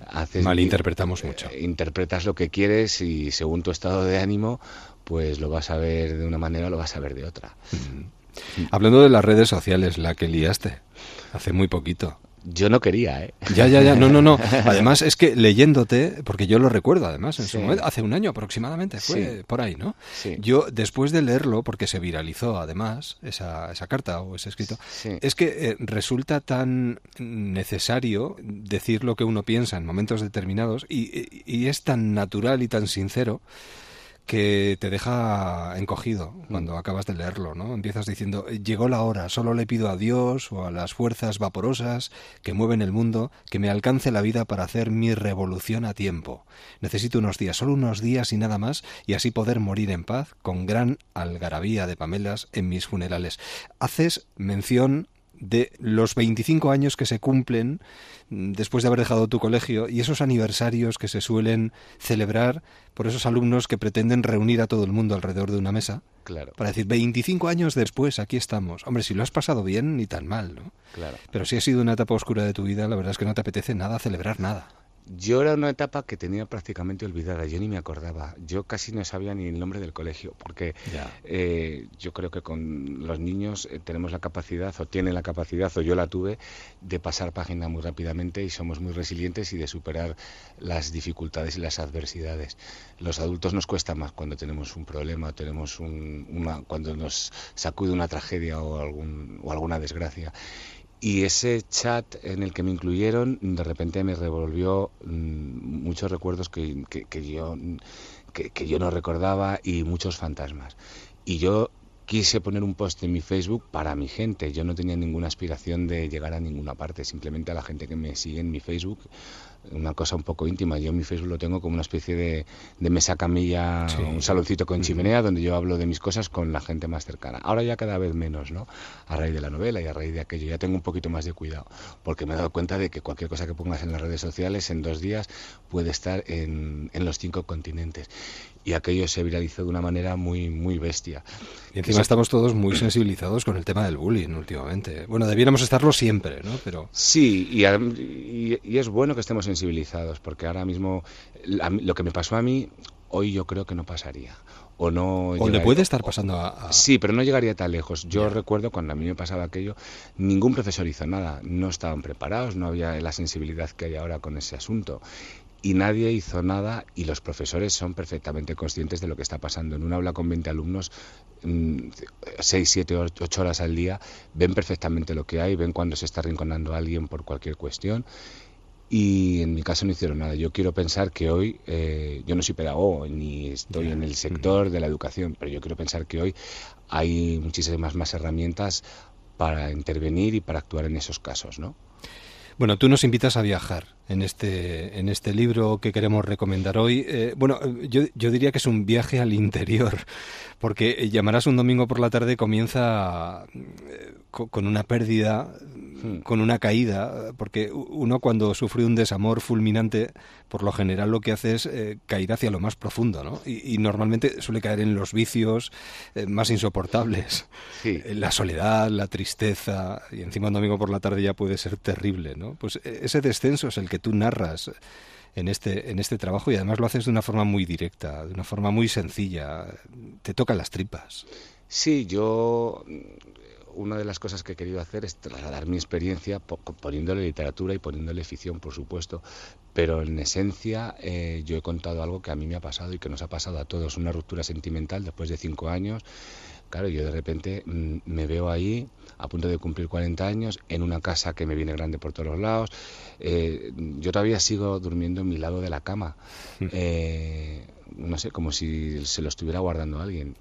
haces, malinterpretamos mucho. Eh, interpretas lo que quieres y según tu estado de ánimo, pues lo vas a ver de una manera o lo vas a ver de otra. Hablando de las redes sociales, la que liaste hace muy poquito. Yo no quería, ¿eh? Ya, ya, ya, no, no, no. [LAUGHS] Además es que leyéndote, porque yo lo recuerdo además, en su momento, hace un año aproximadamente, fue por ahí, ¿no? Sí. Yo después de leerlo, porque se viralizó además esa, esa carta o ese escrito, es que eh, resulta tan necesario decir lo que uno piensa en momentos determinados y, y es tan natural y tan sincero que te deja encogido cuando mm. acabas de leerlo, ¿no? Empiezas diciendo, llegó la hora, solo le pido a Dios o a las fuerzas vaporosas que mueven el mundo que me alcance la vida para hacer mi revolución a tiempo. Necesito unos días, solo unos días y nada más, y así poder morir en paz con gran algarabía de pamelas en mis funerales. Haces mención de los 25 años que se cumplen mm, después de haber dejado tu colegio y esos aniversarios que se suelen celebrar por esos alumnos que pretenden reunir a todo el mundo alrededor de una mesa. Claro. Para decir, 25 años después, aquí estamos. Hombre, si lo has pasado bien, ni tan mal, ¿no? Claro. Pero si ha sido una etapa oscura de tu vida, la verdad es que no te apetece nada celebrar nada. Yo era una etapa que tenía prácticamente olvidada, yo ni me acordaba, yo casi no sabía ni el nombre del colegio, porque eh, yo creo que con los niños eh, tenemos la capacidad, o tienen la capacidad, o yo la tuve, de pasar página muy rápidamente y somos muy resilientes y de superar las dificultades y las adversidades. Los adultos nos cuesta más cuando tenemos un problema, tenemos una, cuando nos sacude una tragedia o, algún, o alguna desgracia. Y ese chat en el que me incluyeron, de repente me revolvió mm, muchos recuerdos que, que, yo, que, que, yo no recordaba y muchos fantasmas. Y yo quise poner un post en mi Facebook para mi gente. Yo no tenía ninguna aspiración de llegar a ninguna parte, simplemente a la gente que me sigue en mi Facebook, una cosa un poco íntima. Yo mi Facebook lo tengo como una especie de, mesa camilla, un saloncito con chimenea donde yo hablo de mis cosas con la gente más cercana. Ahora ya cada vez menos, ¿no? A raíz de la novela y a raíz de aquello ya tengo un poquito más de cuidado, porque me he dado cuenta de que cualquier cosa que pongas en las redes sociales en dos días puede estar en, en los cinco continentes y aquello se viralizó de una manera muy muy bestia. Y encima estamos todos muy sensibilizados con el tema del bullying últimamente. Bueno, debiéramos estarlo siempre, ¿no? Pero sí, y, y, es bueno que estemos sensibilizados porque ahora mismo lo que me pasó a mí hoy yo creo que no pasaría o no o le puede estar pasando a, sí pero no llegaría tan lejos yo recuerdo cuando a mí me pasaba aquello ningún profesor hizo nada no estaban preparados no había la sensibilidad que hay ahora con ese asunto y nadie hizo nada y los profesores son perfectamente conscientes de lo que está pasando. En un aula con 20 alumnos, 6, 7, 8 horas al día, ven perfectamente lo que hay, ven cuando se está rinconando a alguien por cualquier cuestión y en mi caso no hicieron nada. Yo quiero pensar que hoy, eh, yo no soy pedagogo ni estoy en el sector de la educación, pero yo quiero pensar que hoy hay muchísimas más herramientas para intervenir y para actuar en esos casos, ¿no? Bueno, tú nos invitas a viajar en este, en este libro que queremos recomendar hoy. Eh, bueno, yo, yo, diría que es un viaje al interior, porque Llamarás un domingo por la tarde comienza eh, con una pérdida, hmm. con una caída, porque uno cuando sufre un desamor fulminante, por lo general lo que hace es eh, caer hacia lo más profundo, ¿no? Y, normalmente suele caer en los vicios más insoportables. La soledad, la tristeza, y encima un domingo por la tarde ya puede ser terrible, ¿no? Pues ese descenso es el que tú narras en este, en este trabajo y además lo haces de una forma muy directa, de una forma muy sencilla. Te tocan las tripas. Sí, yo una de las cosas que he querido hacer es trasladar mi experiencia poniéndole literatura y poniéndole ficción, por supuesto, pero en esencia eh, yo he contado algo que a mí me ha pasado y que nos ha pasado a todos, una ruptura sentimental después de cinco años. Claro, yo de repente mm, me veo ahí a punto de cumplir 40 años, en una casa que me viene grande por todos los lados. Eh, yo todavía sigo durmiendo en mi lado de la cama. Eh, no sé, como si se lo estuviera guardando alguien.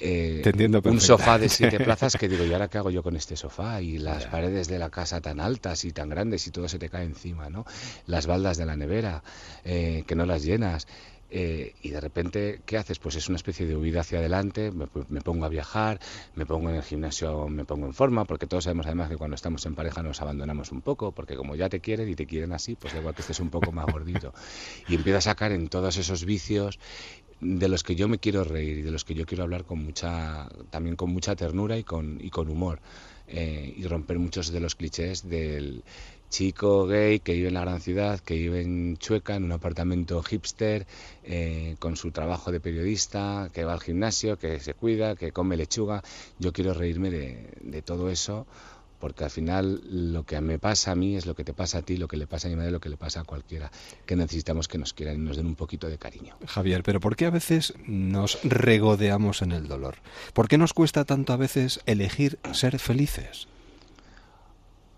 Eh, un sofá de siete [LAUGHS] plazas que digo, ¿y ahora qué hago yo con este sofá? Y las paredes de la casa tan altas y tan grandes y todo se te cae encima, ¿no? Las baldas de la nevera, que no las llenas. Eh, y de repente, ¿qué haces? Pues es una especie de huida hacia adelante, me, pongo a viajar, me pongo en el gimnasio, me pongo en forma, porque todos sabemos además que cuando estamos en pareja nos abandonamos un poco, porque como ya te quieren y te quieren así, pues igual que estés un poco más gordito. Y empiezo a sacar en todos esos vicios de los que yo me quiero reír y de los que yo quiero hablar con mucha, también con mucha ternura y con, y con humor. Eh, y romper muchos de los clichés del chico gay que vive en la gran ciudad, que vive en Chueca, en un apartamento hipster, eh, con su trabajo de periodista, que va al gimnasio, que se cuida, que come lechuga. Yo quiero reírme de, todo eso, porque al final lo que me pasa a mí es lo que te pasa a ti, lo que le pasa a mi madre, lo que le pasa a cualquiera, que necesitamos que nos quieran y nos den un poquito de cariño. Javier, pero ¿por qué a veces nos regodeamos en el dolor? ¿Por qué nos cuesta tanto a veces elegir ser felices?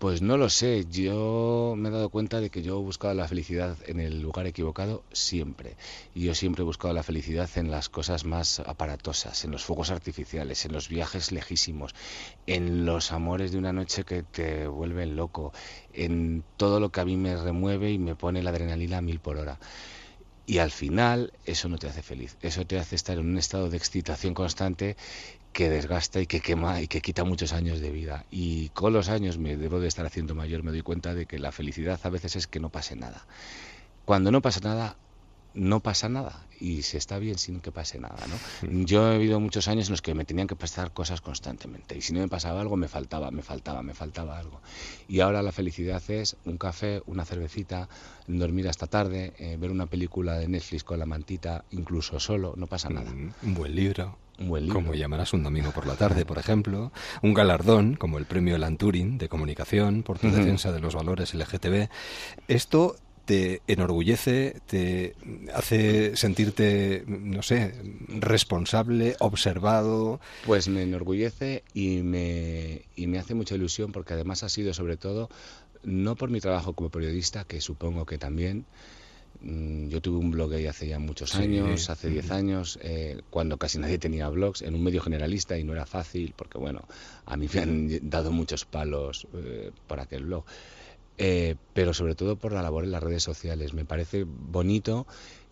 Pues no lo sé, yo me he dado cuenta de que yo he buscado la felicidad en el lugar equivocado siempre. Y yo siempre he buscado la felicidad en las cosas más aparatosas, en los fuegos artificiales, en los viajes lejísimos, en los amores de una noche que te vuelven loco, en todo lo que a mí me remueve y me pone la adrenalina a mil por hora. Y al final eso no te hace feliz, eso te hace estar en un estado de excitación constante que desgasta y que quema y que quita muchos años de vida. Y con los años me debo de estar haciendo mayor, me doy cuenta de que la felicidad a veces es que no pase nada. Cuando no pasa nada, no pasa nada y se está bien sin que pase nada, ¿no? Mm. Yo he vivido muchos años en los que me tenían que pasar cosas constantemente y si no me pasaba algo me faltaba, me faltaba, me faltaba algo. Y ahora la felicidad es un café, una cervecita, dormir hasta tarde, eh, ver una película de Netflix con la mantita, incluso solo, no pasa nada. Mm, un buen libro. Como llamarás un domingo por la tarde, por ejemplo. Un galardón, como el premio Lanturin de comunicación por tu defensa de los valores LGTB. Esto te enorgullece, te hace sentirte, no sé, responsable, observado. Pues me enorgullece y me, y me hace mucha ilusión porque además ha sido sobre todo, no por mi trabajo como periodista, que supongo que también, yo tuve un blog ahí hace ya muchos años, hace 10 años, eh, cuando casi nadie tenía blogs, en un medio generalista y no era fácil, porque bueno, a mí me han [LAUGHS] dado muchos palos eh, por aquel blog. Eh, pero sobre todo por la labor en las redes sociales. Me parece bonito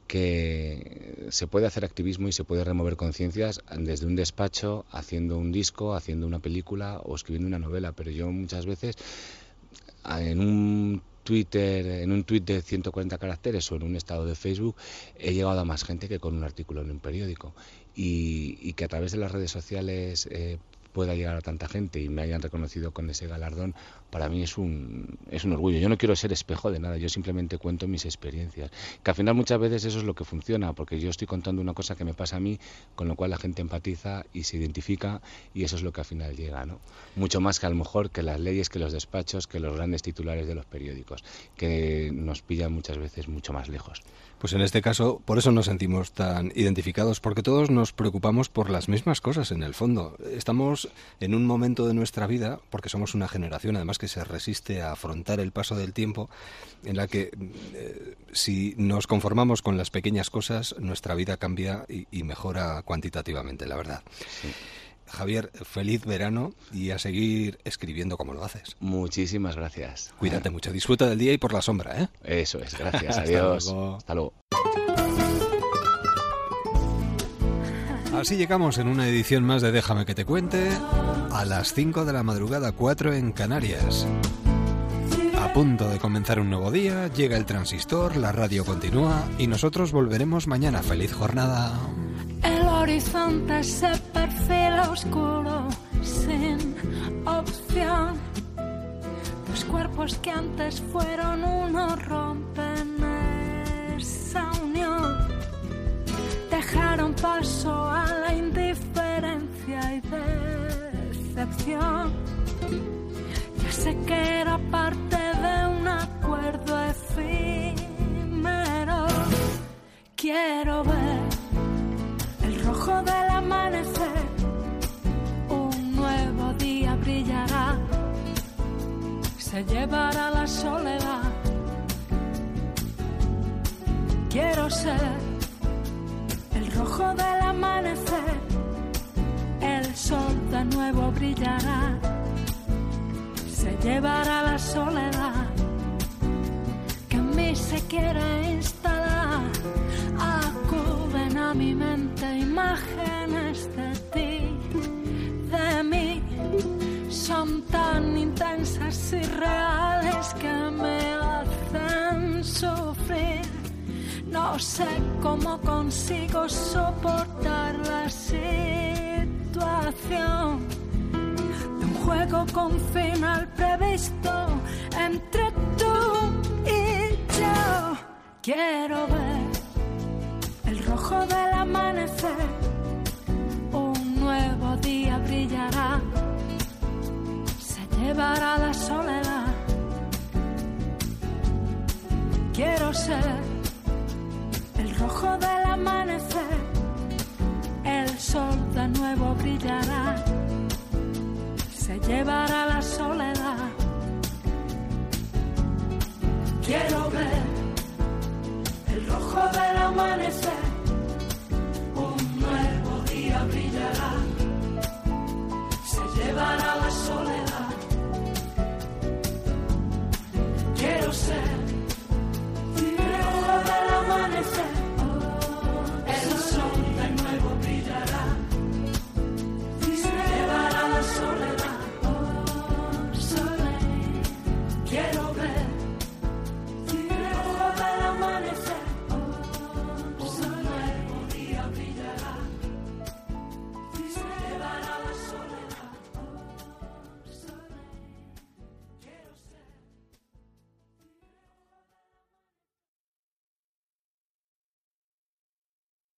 que se puede hacer activismo y se puede remover conciencias desde un despacho, haciendo un disco, haciendo una película o escribiendo una novela, pero yo muchas veces en un Twitter, en un tweet de 140 caracteres o en un estado de Facebook, he llegado a más gente que con un artículo en un periódico. Y, que a través de las redes sociales eh, pueda llegar a tanta gente y me hayan reconocido con ese galardón, para mí es un, es un orgullo. Yo no quiero ser espejo de nada, yo simplemente cuento mis experiencias. Que al final muchas veces eso es lo que funciona, porque yo estoy contando una cosa que me pasa a mí, con lo cual la gente empatiza y se identifica y eso es lo que al final llega. ¿no? Mucho más que a lo mejor que las leyes, que los despachos, que los grandes titulares de los periódicos, que nos pillan muchas veces mucho más lejos. Pues en este caso, por eso nos sentimos tan identificados, porque todos nos preocupamos por las mismas cosas en el fondo. Estamos en un momento de nuestra vida, porque somos una generación además que se resiste a afrontar el paso del tiempo, en la que eh, si nos conformamos con las pequeñas cosas, nuestra vida cambia y, mejora cuantitativamente, la verdad. Javier, feliz verano y a seguir escribiendo como lo haces. Muchísimas gracias. Cuídate mucho, disfruta del día y por la sombra, ¿eh? Eso es, gracias, [LAUGHS] adiós. Hasta luego. Así llegamos en una edición más de Déjame que te cuente a las 5 de la madrugada 4 en Canarias. A punto de comenzar un nuevo día, llega el transistor, la radio continúa y nosotros volveremos mañana. Feliz jornada. El horizonte se perfila oscuro, sin opción. Los cuerpos que antes fueron uno rompen Dejaron paso a la indiferencia y decepción. Ya sé que era parte de un acuerdo efímero. Quiero ver el rojo del amanecer. Un nuevo día brillará. Se llevará la soledad. Quiero ser rojo del amanecer. El sol de nuevo brillará. Se llevará la soledad que en mí se quiere instalar. Acuden a mi mente imágenes de ti, de mí. Son tan intensas y reales que me hacen sufrir. No sé cómo consigo soportar la situación de un juego con final previsto entre tú y yo. Quiero ver el rojo del amanecer. Un nuevo día brillará. Se llevará la soledad. Quiero ser rojo del amanecer. El sol de nuevo brillará. Se llevará la soledad. Quiero ver el rojo del amanecer.